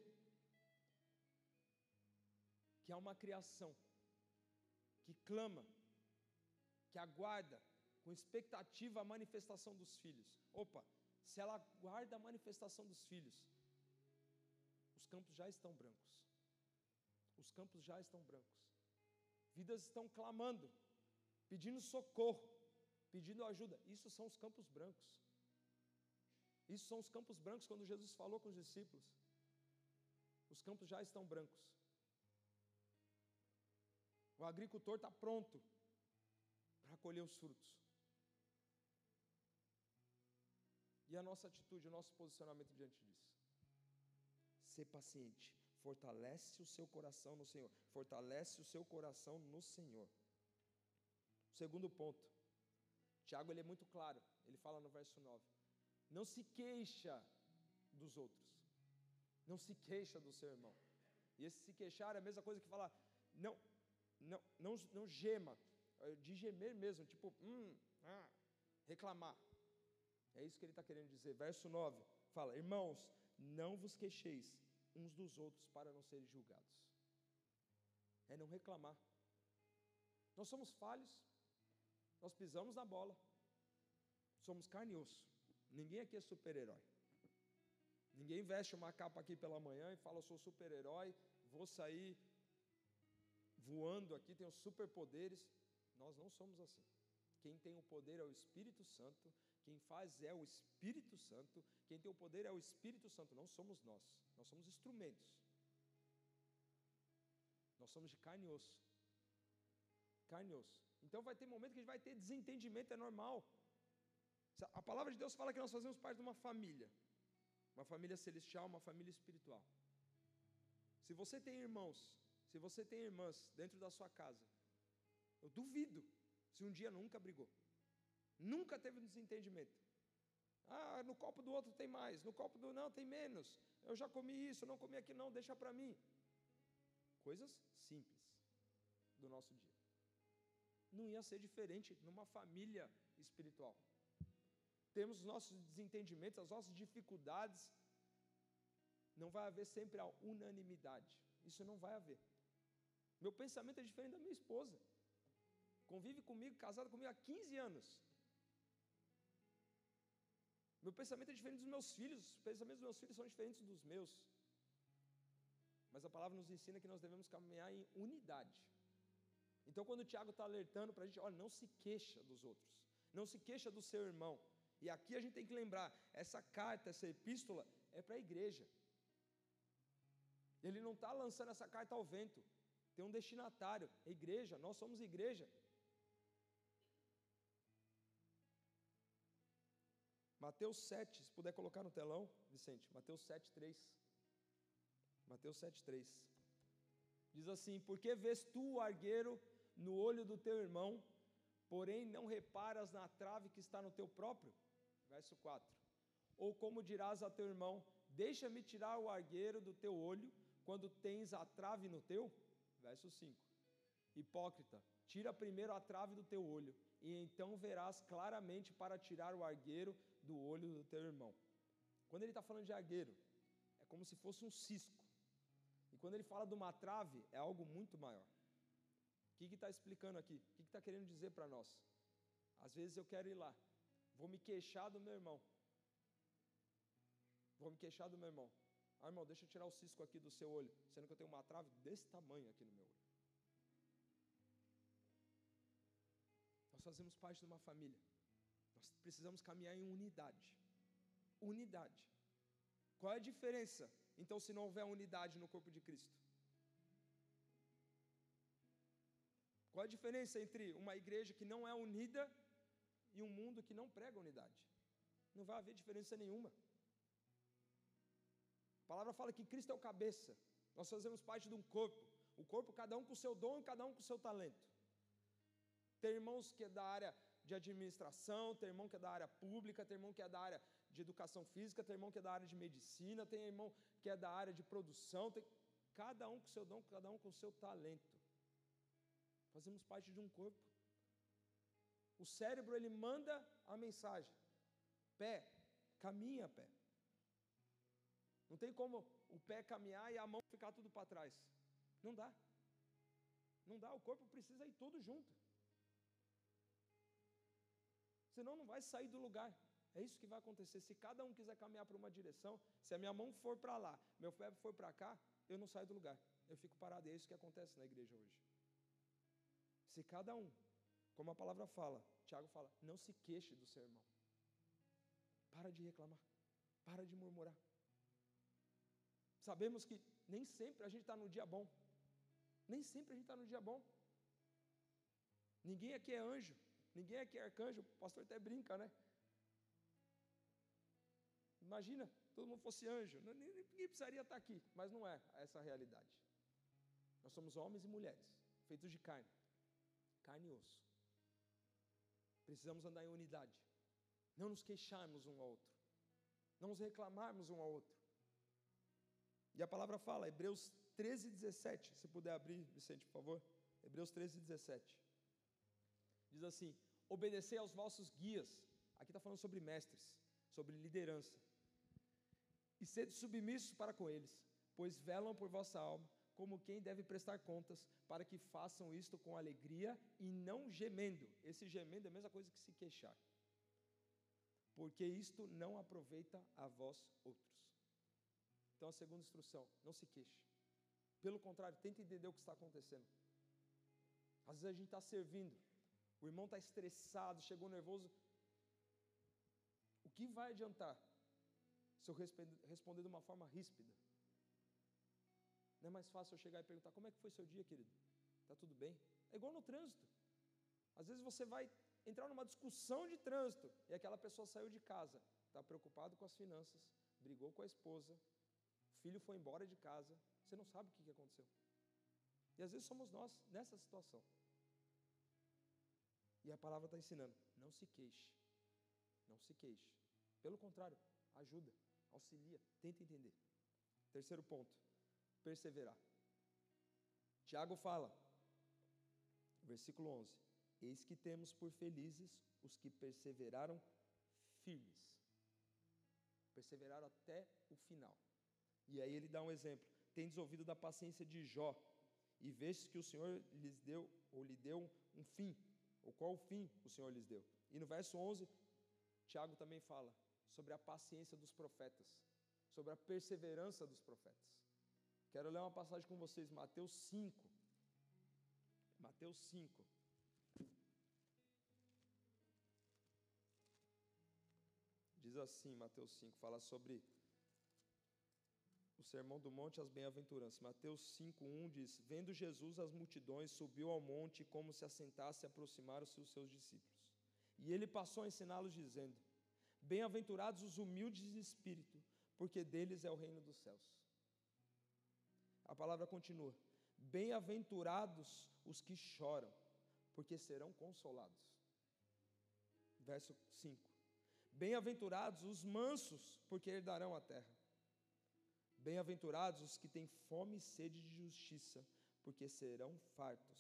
Que há uma criação que clama, que aguarda com expectativa a manifestação dos filhos. Opa, se ela aguarda a manifestação dos filhos, os campos já estão brancos. Os campos já estão brancos. Vidas estão clamando, pedindo socorro, pedindo ajuda. Isso são os campos brancos. Isso são os campos brancos quando Jesus falou com os discípulos. Os campos já estão brancos. O agricultor está pronto para colher os frutos. E a nossa atitude, o nosso posicionamento diante disso? Ser paciente. Fortalece o seu coração no Senhor. Fortalece o seu coração no Senhor. Segundo ponto. Tiago ele é muito claro. Ele fala no verso 9. Não se queixa dos outros. Não se queixa do seu irmão. E esse se queixar é a mesma coisa que falar, não, não, não, não gema, é de gemer mesmo, tipo, hum, ah, reclamar. É isso que ele está querendo dizer. Verso 9 fala: Irmãos, não vos queixeis uns dos outros para não serem julgados. É não reclamar. Nós somos falhos, nós pisamos na bola, somos carne e osso. Ninguém aqui é super-herói. Ninguém veste uma capa aqui pela manhã e fala: Eu sou super-herói, vou sair voando aqui, tenho superpoderes. Nós não somos assim. Quem tem o poder é o Espírito Santo, quem faz é o Espírito Santo, quem tem o poder é o Espírito Santo, não somos nós, nós somos instrumentos. Nós somos de carne e osso. Carne e osso. Então vai ter momento que a gente vai ter desentendimento, é normal. A palavra de Deus fala que nós fazemos parte de uma família, uma família celestial, uma família espiritual. Se você tem irmãos, se você tem irmãs dentro da sua casa, eu duvido se um dia nunca brigou. Nunca teve desentendimento. Ah, no copo do outro tem mais, no copo do não tem menos. Eu já comi isso, não comi aqui não, deixa para mim. Coisas simples do nosso dia. Não ia ser diferente numa família espiritual. Temos nossos desentendimentos, as nossas dificuldades. Não vai haver sempre a unanimidade. Isso não vai haver. Meu pensamento é diferente da minha esposa. Convive comigo, casada comigo há 15 anos. Meu pensamento é diferente dos meus filhos, os pensamentos dos meus filhos são diferentes dos meus. Mas a palavra nos ensina que nós devemos caminhar em unidade. Então, quando o Tiago está alertando para a gente, olha, não se queixa dos outros, não se queixa do seu irmão. E aqui a gente tem que lembrar: essa carta, essa epístola, é para a igreja. Ele não está lançando essa carta ao vento, tem um destinatário, a igreja, nós somos igreja. Mateus 7, se puder colocar no telão, Vicente, Mateus 7, 3. Mateus 7, 3. Diz assim: Por que vês tu o argueiro no olho do teu irmão, porém não reparas na trave que está no teu próprio? Verso 4. Ou como dirás a teu irmão: Deixa-me tirar o argueiro do teu olho, quando tens a trave no teu, verso 5. Hipócrita, tira primeiro a trave do teu olho, e então verás claramente para tirar o argueiro do olho do teu irmão. Quando ele está falando de argueiro, é como se fosse um cisco. E quando ele fala de uma trave, é algo muito maior. O que está explicando aqui? O que está querendo dizer para nós? Às vezes eu quero ir lá, vou me queixar do meu irmão. Vou me queixar do meu irmão. Ah, irmão, deixa eu tirar o cisco aqui do seu olho, sendo que eu tenho uma trave desse tamanho aqui no meu olho. Nós fazemos parte de uma família. Nós precisamos caminhar em unidade. Unidade. Qual é a diferença, então, se não houver unidade no corpo de Cristo? Qual a diferença entre uma igreja que não é unida e um mundo que não prega unidade? Não vai haver diferença nenhuma. A palavra fala que Cristo é o cabeça. Nós fazemos parte de um corpo. O corpo, cada um com o seu dom cada um com o seu talento. Tem irmãos que é da área de administração, tem irmão que é da área pública, tem irmão que é da área de educação física, tem irmão que é da área de medicina, tem irmão que é da área de produção, tem cada um com seu dom, cada um com seu talento. Fazemos parte de um corpo. O cérebro ele manda a mensagem. Pé, caminha pé. Não tem como o pé caminhar e a mão ficar tudo para trás. Não dá. Não dá, o corpo precisa ir todo junto senão não vai sair do lugar. É isso que vai acontecer. Se cada um quiser caminhar para uma direção, se a minha mão for para lá, meu pé for para cá, eu não saio do lugar. Eu fico parado. E é isso que acontece na igreja hoje. Se cada um, como a palavra fala, Tiago fala, não se queixe do seu irmão. Para de reclamar. Para de murmurar. Sabemos que nem sempre a gente está no dia bom. Nem sempre a gente está no dia bom. Ninguém aqui é anjo. Ninguém aqui é arcanjo, o pastor até brinca, né? Imagina, todo mundo fosse anjo, ninguém precisaria estar aqui, mas não é essa a realidade. Nós somos homens e mulheres, feitos de carne, carne e osso. Precisamos andar em unidade, não nos queixarmos um ao outro, não nos reclamarmos um ao outro. E a palavra fala, Hebreus 13, 17, se puder abrir, Vicente, por favor. Hebreus 13, 17. Diz assim: obedecer aos vossos guias. Aqui está falando sobre mestres, sobre liderança. E sede submissos para com eles, pois velam por vossa alma, como quem deve prestar contas, para que façam isto com alegria e não gemendo. Esse gemendo é a mesma coisa que se queixar. Porque isto não aproveita a vós outros. Então a segunda instrução, não se queixe. Pelo contrário, tente entender o que está acontecendo. Às vezes a gente está servindo, o irmão está estressado, chegou nervoso. O que vai adiantar se eu responder de uma forma ríspida? Não é mais fácil eu chegar e perguntar: como é que foi seu dia, querido? Está tudo bem? É igual no trânsito. Às vezes você vai entrar numa discussão de trânsito e aquela pessoa saiu de casa, está preocupado com as finanças, brigou com a esposa, o filho foi embora de casa, você não sabe o que aconteceu. E às vezes somos nós nessa situação. E a palavra está ensinando: não se queixe. Não se queixe. Pelo contrário, ajuda, auxilia, tenta entender. Terceiro ponto: perseverar. Tiago fala, versículo 11: Eis que temos por felizes os que perseveraram firmes. Perseveraram até o final. E aí ele dá um exemplo: Tendes ouvido da paciência de Jó, e vestes que o Senhor lhes deu, ou lhe deu um fim, ou qual fim o Senhor lhes deu. E no verso 11, Tiago também fala sobre a paciência dos profetas, sobre a perseverança dos profetas. Quero ler uma passagem com vocês, Mateus 5. Mateus 5. Diz assim, Mateus 5, fala sobre o sermão do monte, as bem-aventuranças. Mateus 5:1 diz: Vendo Jesus as multidões, subiu ao monte como se assentasse e aproximaram-se os seus discípulos. E ele passou a ensiná-los dizendo: Bem-aventurados os humildes de espírito, porque deles é o reino dos céus. A palavra continua: Bem-aventurados os que choram, porque serão consolados. Verso 5: Bem-aventurados os mansos, porque herdarão a terra. Bem-aventurados os que têm fome e sede de justiça, porque serão fartos.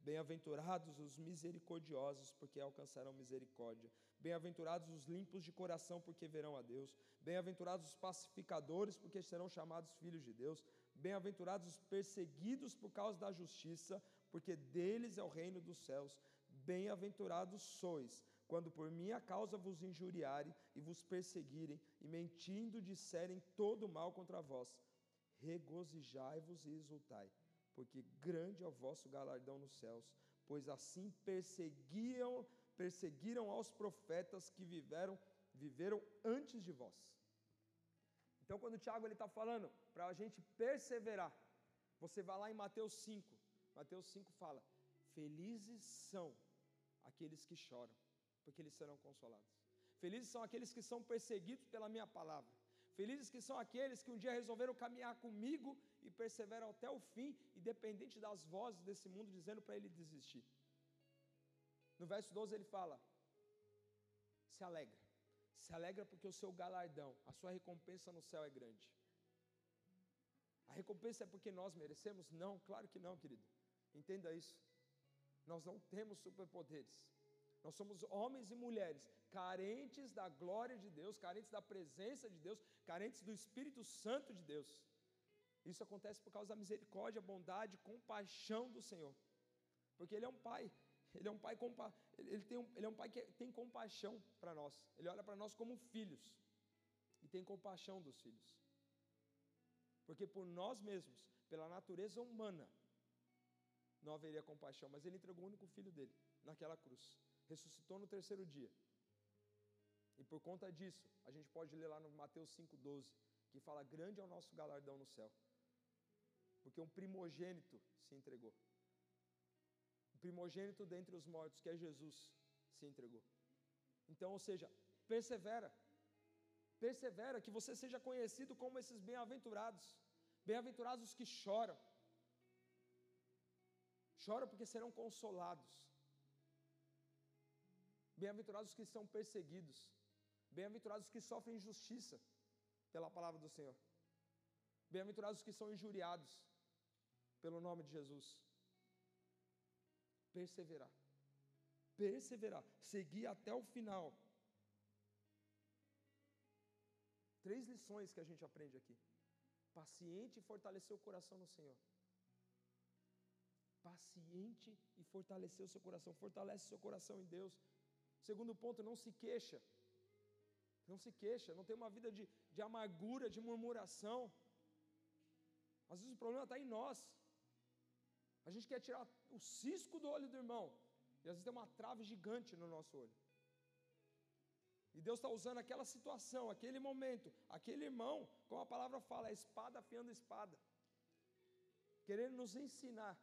Bem-aventurados os misericordiosos, porque alcançarão misericórdia. Bem-aventurados os limpos de coração, porque verão a Deus. Bem-aventurados os pacificadores, porque serão chamados filhos de Deus. Bem-aventurados os perseguidos por causa da justiça, porque deles é o reino dos céus. Bem-aventurados sois, quando por minha causa vos injuriarem e vos perseguirem, e mentindo disserem todo mal contra vós. Regozijai-vos e exultai porque grande é o vosso galardão nos céus, pois assim perseguiam, perseguiram aos profetas que viveram, viveram antes de vós. Então, quando o Tiago está falando para a gente perseverar, você vai lá em Mateus 5. Mateus 5 fala: Felizes são aqueles que choram, porque eles serão consolados. Felizes são aqueles que são perseguidos pela minha palavra. Felizes que são aqueles que um dia resolveram caminhar comigo e perseveram até o fim, independente das vozes desse mundo dizendo para ele desistir. No verso 12 ele fala: Se alegra, se alegra porque o seu galardão, a sua recompensa no céu é grande. A recompensa é porque nós merecemos? Não, claro que não, querido. Entenda isso. Nós não temos superpoderes. Nós somos homens e mulheres carentes da glória de Deus, carentes da presença de Deus, carentes do Espírito Santo de Deus. Isso acontece por causa da misericórdia, bondade, compaixão do Senhor. Porque Ele é um Pai. Ele é um pai, compa ele, tem um, ele é um pai que tem compaixão para nós. Ele olha para nós como filhos. E tem compaixão dos filhos. Porque por nós mesmos, pela natureza humana, não haveria compaixão. Mas Ele entregou o único filho dele naquela cruz. Ressuscitou no terceiro dia. E por conta disso, a gente pode ler lá no Mateus 5,12, que fala: Grande é o nosso galardão no céu porque um primogênito se entregou. Primogênito dentre os mortos, que é Jesus, se entregou. Então, ou seja, persevera. Persevera, que você seja conhecido como esses bem-aventurados. Bem-aventurados os que choram. Choram porque serão consolados. Bem-aventurados os que são perseguidos. Bem-aventurados os que sofrem injustiça pela palavra do Senhor. Bem-aventurados os que são injuriados pelo nome de Jesus. Perseverar. Perseverar. Seguir até o final. Três lições que a gente aprende aqui. Paciente e fortalecer o coração no Senhor. Paciente e fortalecer o seu coração. Fortalece o seu coração em Deus. Segundo ponto, não se queixa. Não se queixa. Não tem uma vida de, de amargura, de murmuração. Às vezes o problema está em nós. A gente quer tirar o cisco do olho do irmão. E às vezes tem uma trave gigante no nosso olho. E Deus está usando aquela situação, aquele momento, aquele irmão, como a palavra fala, a espada afiando a espada. Querendo nos ensinar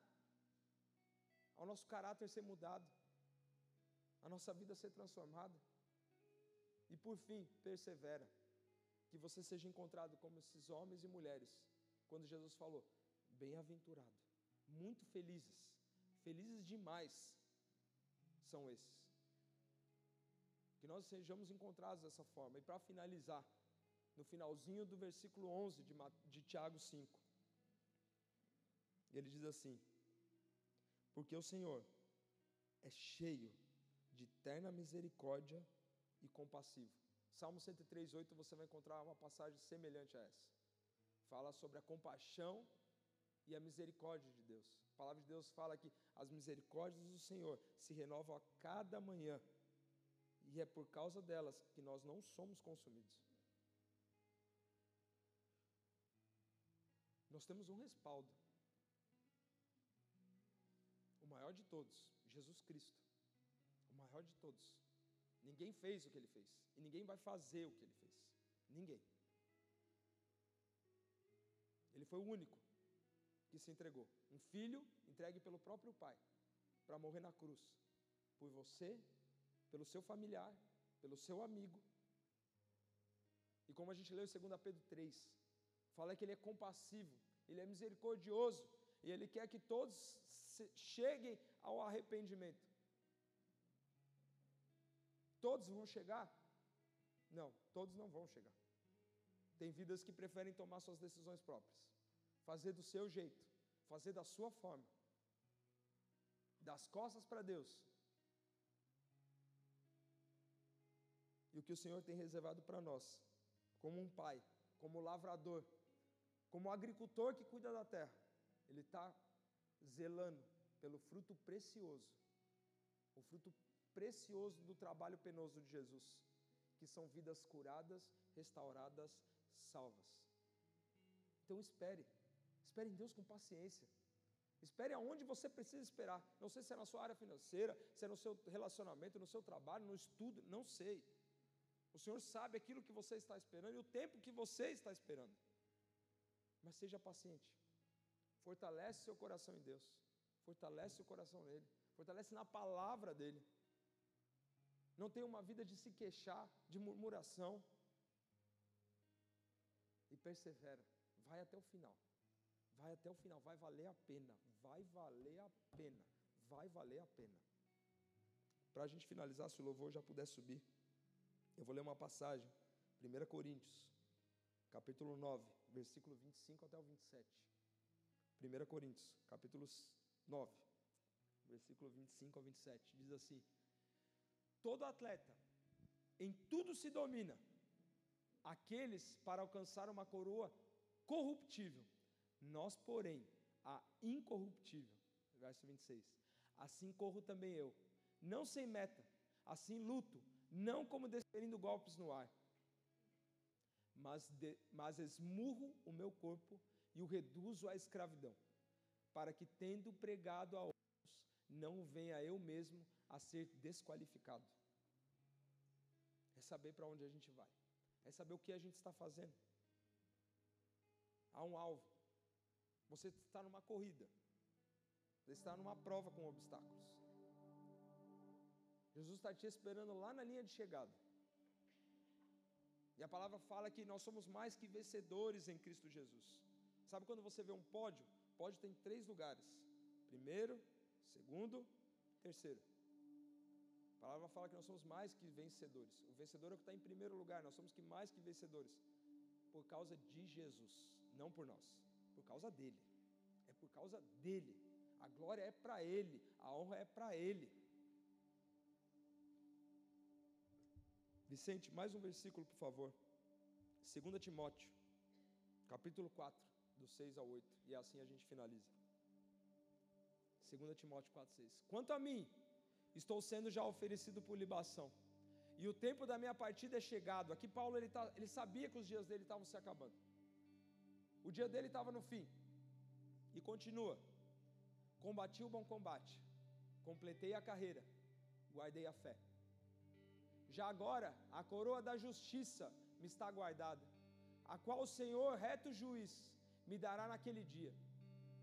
ao nosso caráter ser mudado, a nossa vida ser transformada. E por fim, persevera. Que você seja encontrado como esses homens e mulheres, quando Jesus falou: bem-aventurado muito felizes, felizes demais são esses. Que nós sejamos encontrados dessa forma. E para finalizar, no finalzinho do versículo 11 de, de Tiago 5, ele diz assim: Porque o Senhor é cheio de terna misericórdia e compassivo. Salmo 103, 8, você vai encontrar uma passagem semelhante a essa. Fala sobre a compaixão e a misericórdia de Deus. A palavra de Deus fala que as misericórdias do Senhor se renovam a cada manhã, e é por causa delas que nós não somos consumidos. Nós temos um respaldo, o maior de todos, Jesus Cristo, o maior de todos. Ninguém fez o que ele fez, e ninguém vai fazer o que ele fez. Ninguém. Ele foi o único que se entregou. Um filho entregue pelo próprio pai para morrer na cruz. Por você, pelo seu familiar, pelo seu amigo. E como a gente leu em 2 Pedro 3, fala que ele é compassivo, ele é misericordioso e ele quer que todos cheguem ao arrependimento. Todos vão chegar? Não, todos não vão chegar. Tem vidas que preferem tomar suas decisões próprias, fazer do seu jeito, fazer da sua forma, das costas para Deus. E o que o Senhor tem reservado para nós, como um pai, como lavrador, como agricultor que cuida da terra, Ele está zelando pelo fruto precioso, o fruto precioso do trabalho penoso de Jesus, que são vidas curadas, restauradas, salvas. Então espere, espere em Deus com paciência. Espere aonde você precisa esperar. Não sei se é na sua área financeira, se é no seu relacionamento, no seu trabalho, no estudo, não sei. O Senhor sabe aquilo que você está esperando e o tempo que você está esperando. Mas seja paciente. Fortalece seu coração em Deus. Fortalece o coração nele. Fortalece na palavra dele. Não tenha uma vida de se queixar, de murmuração. E persevera. Vai até o final. Vai até o final. Vai valer a pena. Vai valer a pena. Vai valer a pena. Para a gente finalizar, se o louvor já puder subir, eu vou ler uma passagem. 1 Coríntios, capítulo 9, versículo 25 até o 27. 1 Coríntios, capítulo 9, versículo 25 ao 27. Diz assim: Todo atleta em tudo se domina, aqueles para alcançar uma coroa corruptível, nós, porém, a incorruptível. Verso 26. Assim corro também eu, não sem meta, assim luto, não como desferindo golpes no ar, mas, de, mas esmurro o meu corpo e o reduzo à escravidão, para que, tendo pregado a outros, não venha eu mesmo a ser desqualificado. É saber para onde a gente vai, é saber o que a gente está fazendo. Há um alvo. Você está numa corrida, você está numa prova com obstáculos. Jesus está te esperando lá na linha de chegada. E a palavra fala que nós somos mais que vencedores em Cristo Jesus. Sabe quando você vê um pódio? Pódio tem três lugares: primeiro, segundo, terceiro. A palavra fala que nós somos mais que vencedores. O vencedor é o que está em primeiro lugar. Nós somos que mais que vencedores por causa de Jesus, não por nós, por causa dele. É por causa dele. A glória é para ele, a honra é para ele. Vicente, mais um versículo, por favor. 2 Timóteo, capítulo 4, do 6 ao 8. E assim a gente finaliza. 2 Timóteo 4, 6. Quanto a mim, estou sendo já oferecido por libação. E o tempo da minha partida é chegado. Aqui Paulo ele, tá, ele sabia que os dias dele estavam se acabando. O dia dele estava no fim. E continua. Combati o bom combate. Completei a carreira. Guardei a fé. Já agora, a coroa da justiça me está guardada, a qual o Senhor, reto juiz, me dará naquele dia.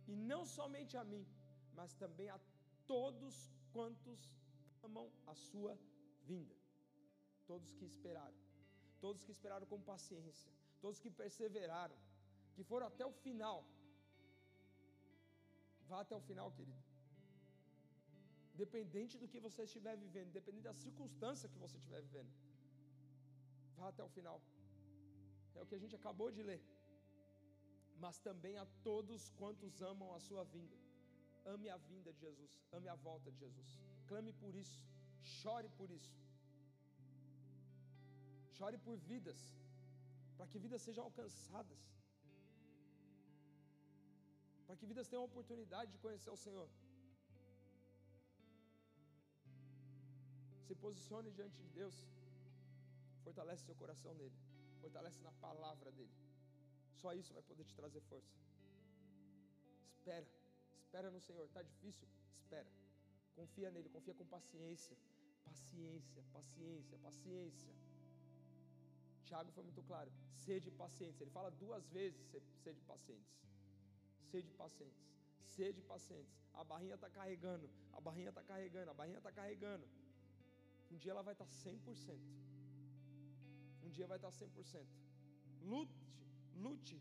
E não somente a mim, mas também a todos quantos amam a sua vinda. Todos que esperaram, todos que esperaram com paciência, todos que perseveraram, que foram até o final. Vá até o final, querido. Dependente do que você estiver vivendo, dependente da circunstância que você estiver vivendo. Vá até o final. É o que a gente acabou de ler. Mas também a todos quantos amam a sua vinda. Ame a vinda de Jesus, ame a volta de Jesus. Clame por isso, chore por isso. Chore por vidas, para que vidas sejam alcançadas. Para que vidas tenham a oportunidade de conhecer o Senhor. Se posicione diante de Deus. Fortalece seu coração nele. Fortalece na palavra dele. Só isso vai poder te trazer força. Espera. Espera no Senhor. Está difícil? Espera. Confia nele. Confia com paciência. Paciência, paciência, paciência. Tiago foi muito claro. Sede pacientes. Ele fala duas vezes: sede pacientes. Sede pacientes. Sede pacientes. A barrinha está carregando. A barrinha está carregando. A barrinha está carregando. Um dia ela vai estar 100%. Um dia vai estar 100%. Lute, lute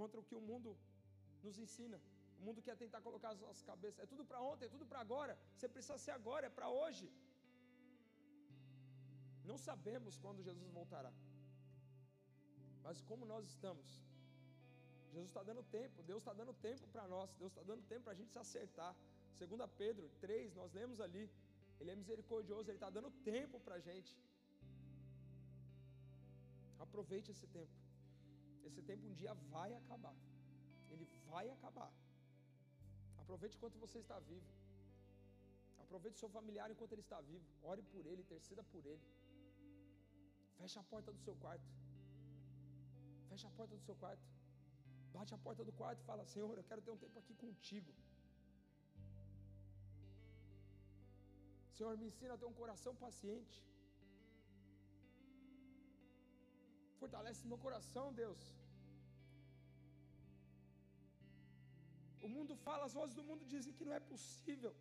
contra o que o mundo nos ensina. O mundo quer tentar colocar as nossas cabeças. É tudo para ontem, é tudo para agora. Você precisa ser agora, é para hoje. Não sabemos quando Jesus voltará. Mas como nós estamos? Jesus está dando tempo, Deus está dando tempo para nós, Deus está dando tempo para a gente se acertar. Segunda Pedro 3, nós lemos ali, Ele é misericordioso, Ele está dando tempo para a gente. Aproveite esse tempo. Esse tempo um dia vai acabar. Ele vai acabar. Aproveite enquanto você está vivo. Aproveite seu familiar enquanto ele está vivo. Ore por ele, interceda por ele. Feche a porta do seu quarto. Feche a porta do seu quarto. Bate a porta do quarto e fala: Senhor, eu quero ter um tempo aqui contigo. Senhor, me ensina a ter um coração paciente. Fortalece meu coração, Deus. O mundo fala, as vozes do mundo dizem que não é possível,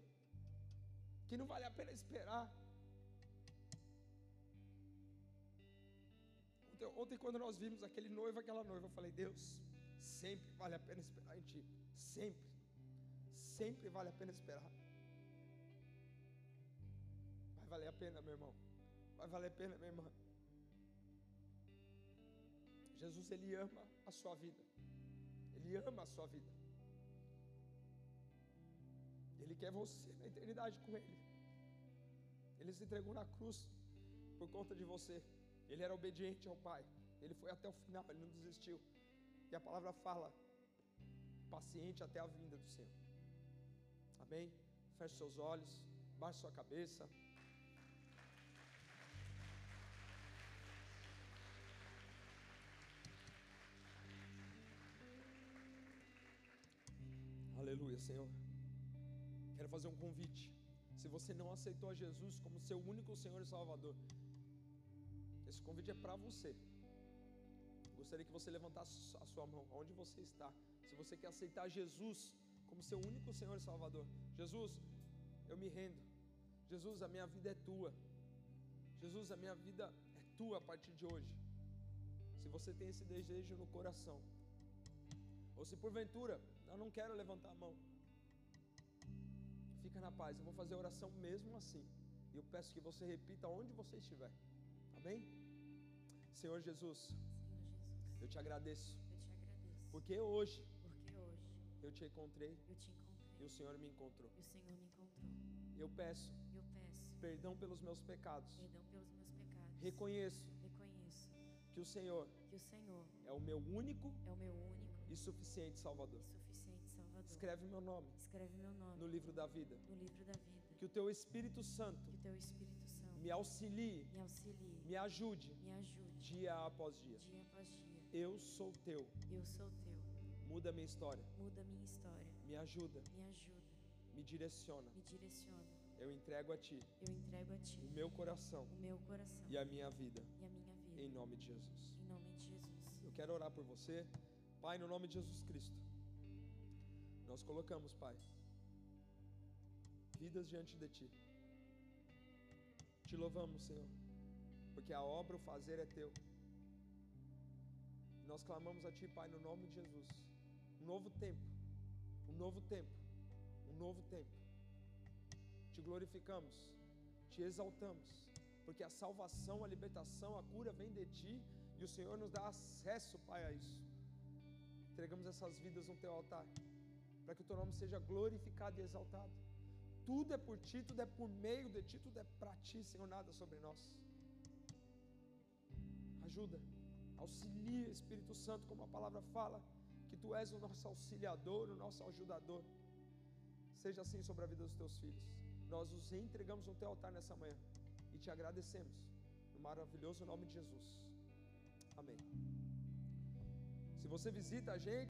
que não vale a pena esperar. Ontem, ontem, quando nós vimos aquele noivo, aquela noiva, eu falei: Deus, sempre vale a pena esperar em Ti. Sempre. Sempre vale a pena esperar. Vai valer a pena, meu irmão. Vai valer a pena, minha irmã. Jesus, Ele ama a sua vida. Ele ama a sua vida. Ele quer você na eternidade com Ele. Ele se entregou na cruz por conta de você. Ele era obediente ao Pai. Ele foi até o final, ele não desistiu. E a palavra fala: paciente até a vinda do Senhor. Amém? Feche seus olhos, baixe sua cabeça. Aleluia, Senhor. Quero fazer um convite. Se você não aceitou a Jesus como seu único Senhor e Salvador, esse convite é para você. Gostaria que você levantasse a sua mão, onde você está. Se você quer aceitar Jesus como seu único Senhor e Salvador, Jesus, eu me rendo. Jesus, a minha vida é tua. Jesus, a minha vida é tua a partir de hoje. Se você tem esse desejo no coração, ou se porventura eu não quero levantar a mão, fica na paz. Eu vou fazer a oração mesmo assim. E eu peço que você repita onde você estiver. Amém? Senhor Jesus, eu te agradeço. Eu te agradeço. Porque hoje Porque hoje eu te encontrei eu te encontrei. e o Senhor me encontrou. E o Senhor me encontrou. Eu peço Eu peço perdão pelos meus pecados. perdão pelos meus pecados. Reconheço Reconheço que o Senhor que o Senhor é o meu único é o meu único e suficiente Salvador. e suficiente Salvador. Escreve meu nome Escreve meu nome no livro da vida. no livro da vida. Que o teu Espírito Santo Que o teu Espírito Santo me auxilie, me auxilie, me ajude me ajude dia após dia. dia após dia. Eu sou teu. Eu sou teu. Muda minha história. Muda minha história. Me ajuda, Me ajuda. me direciona. Me direciona. Eu entrego a ti Eu entrego a ti o meu coração o meu coração e a minha vida. e a minha vida. Em nome de Jesus. Em nome de Jesus. Eu quero orar por você. Pai, no nome de Jesus Cristo. Nós colocamos, Pai, vidas diante de Ti. Te louvamos, Senhor, porque a obra, o fazer é Teu. Nós clamamos a Ti, Pai, no nome de Jesus. Um novo tempo, um novo tempo, um novo tempo. Te glorificamos, te exaltamos, porque a salvação, a libertação, a cura vem de Ti e o Senhor nos dá acesso, Pai, a isso. Entregamos essas vidas no Teu altar, para que o Teu nome seja glorificado e exaltado. Tudo é por Ti, tudo é por meio de Ti, tudo é para Ti, Senhor, nada sobre nós. Ajuda, auxilia, Espírito Santo, como a palavra fala, que Tu és o nosso auxiliador, o nosso ajudador. Seja assim sobre a vida dos Teus filhos. Nós os entregamos no Teu altar nessa manhã e te agradecemos, no maravilhoso nome de Jesus. Amém. Se você visita a gente,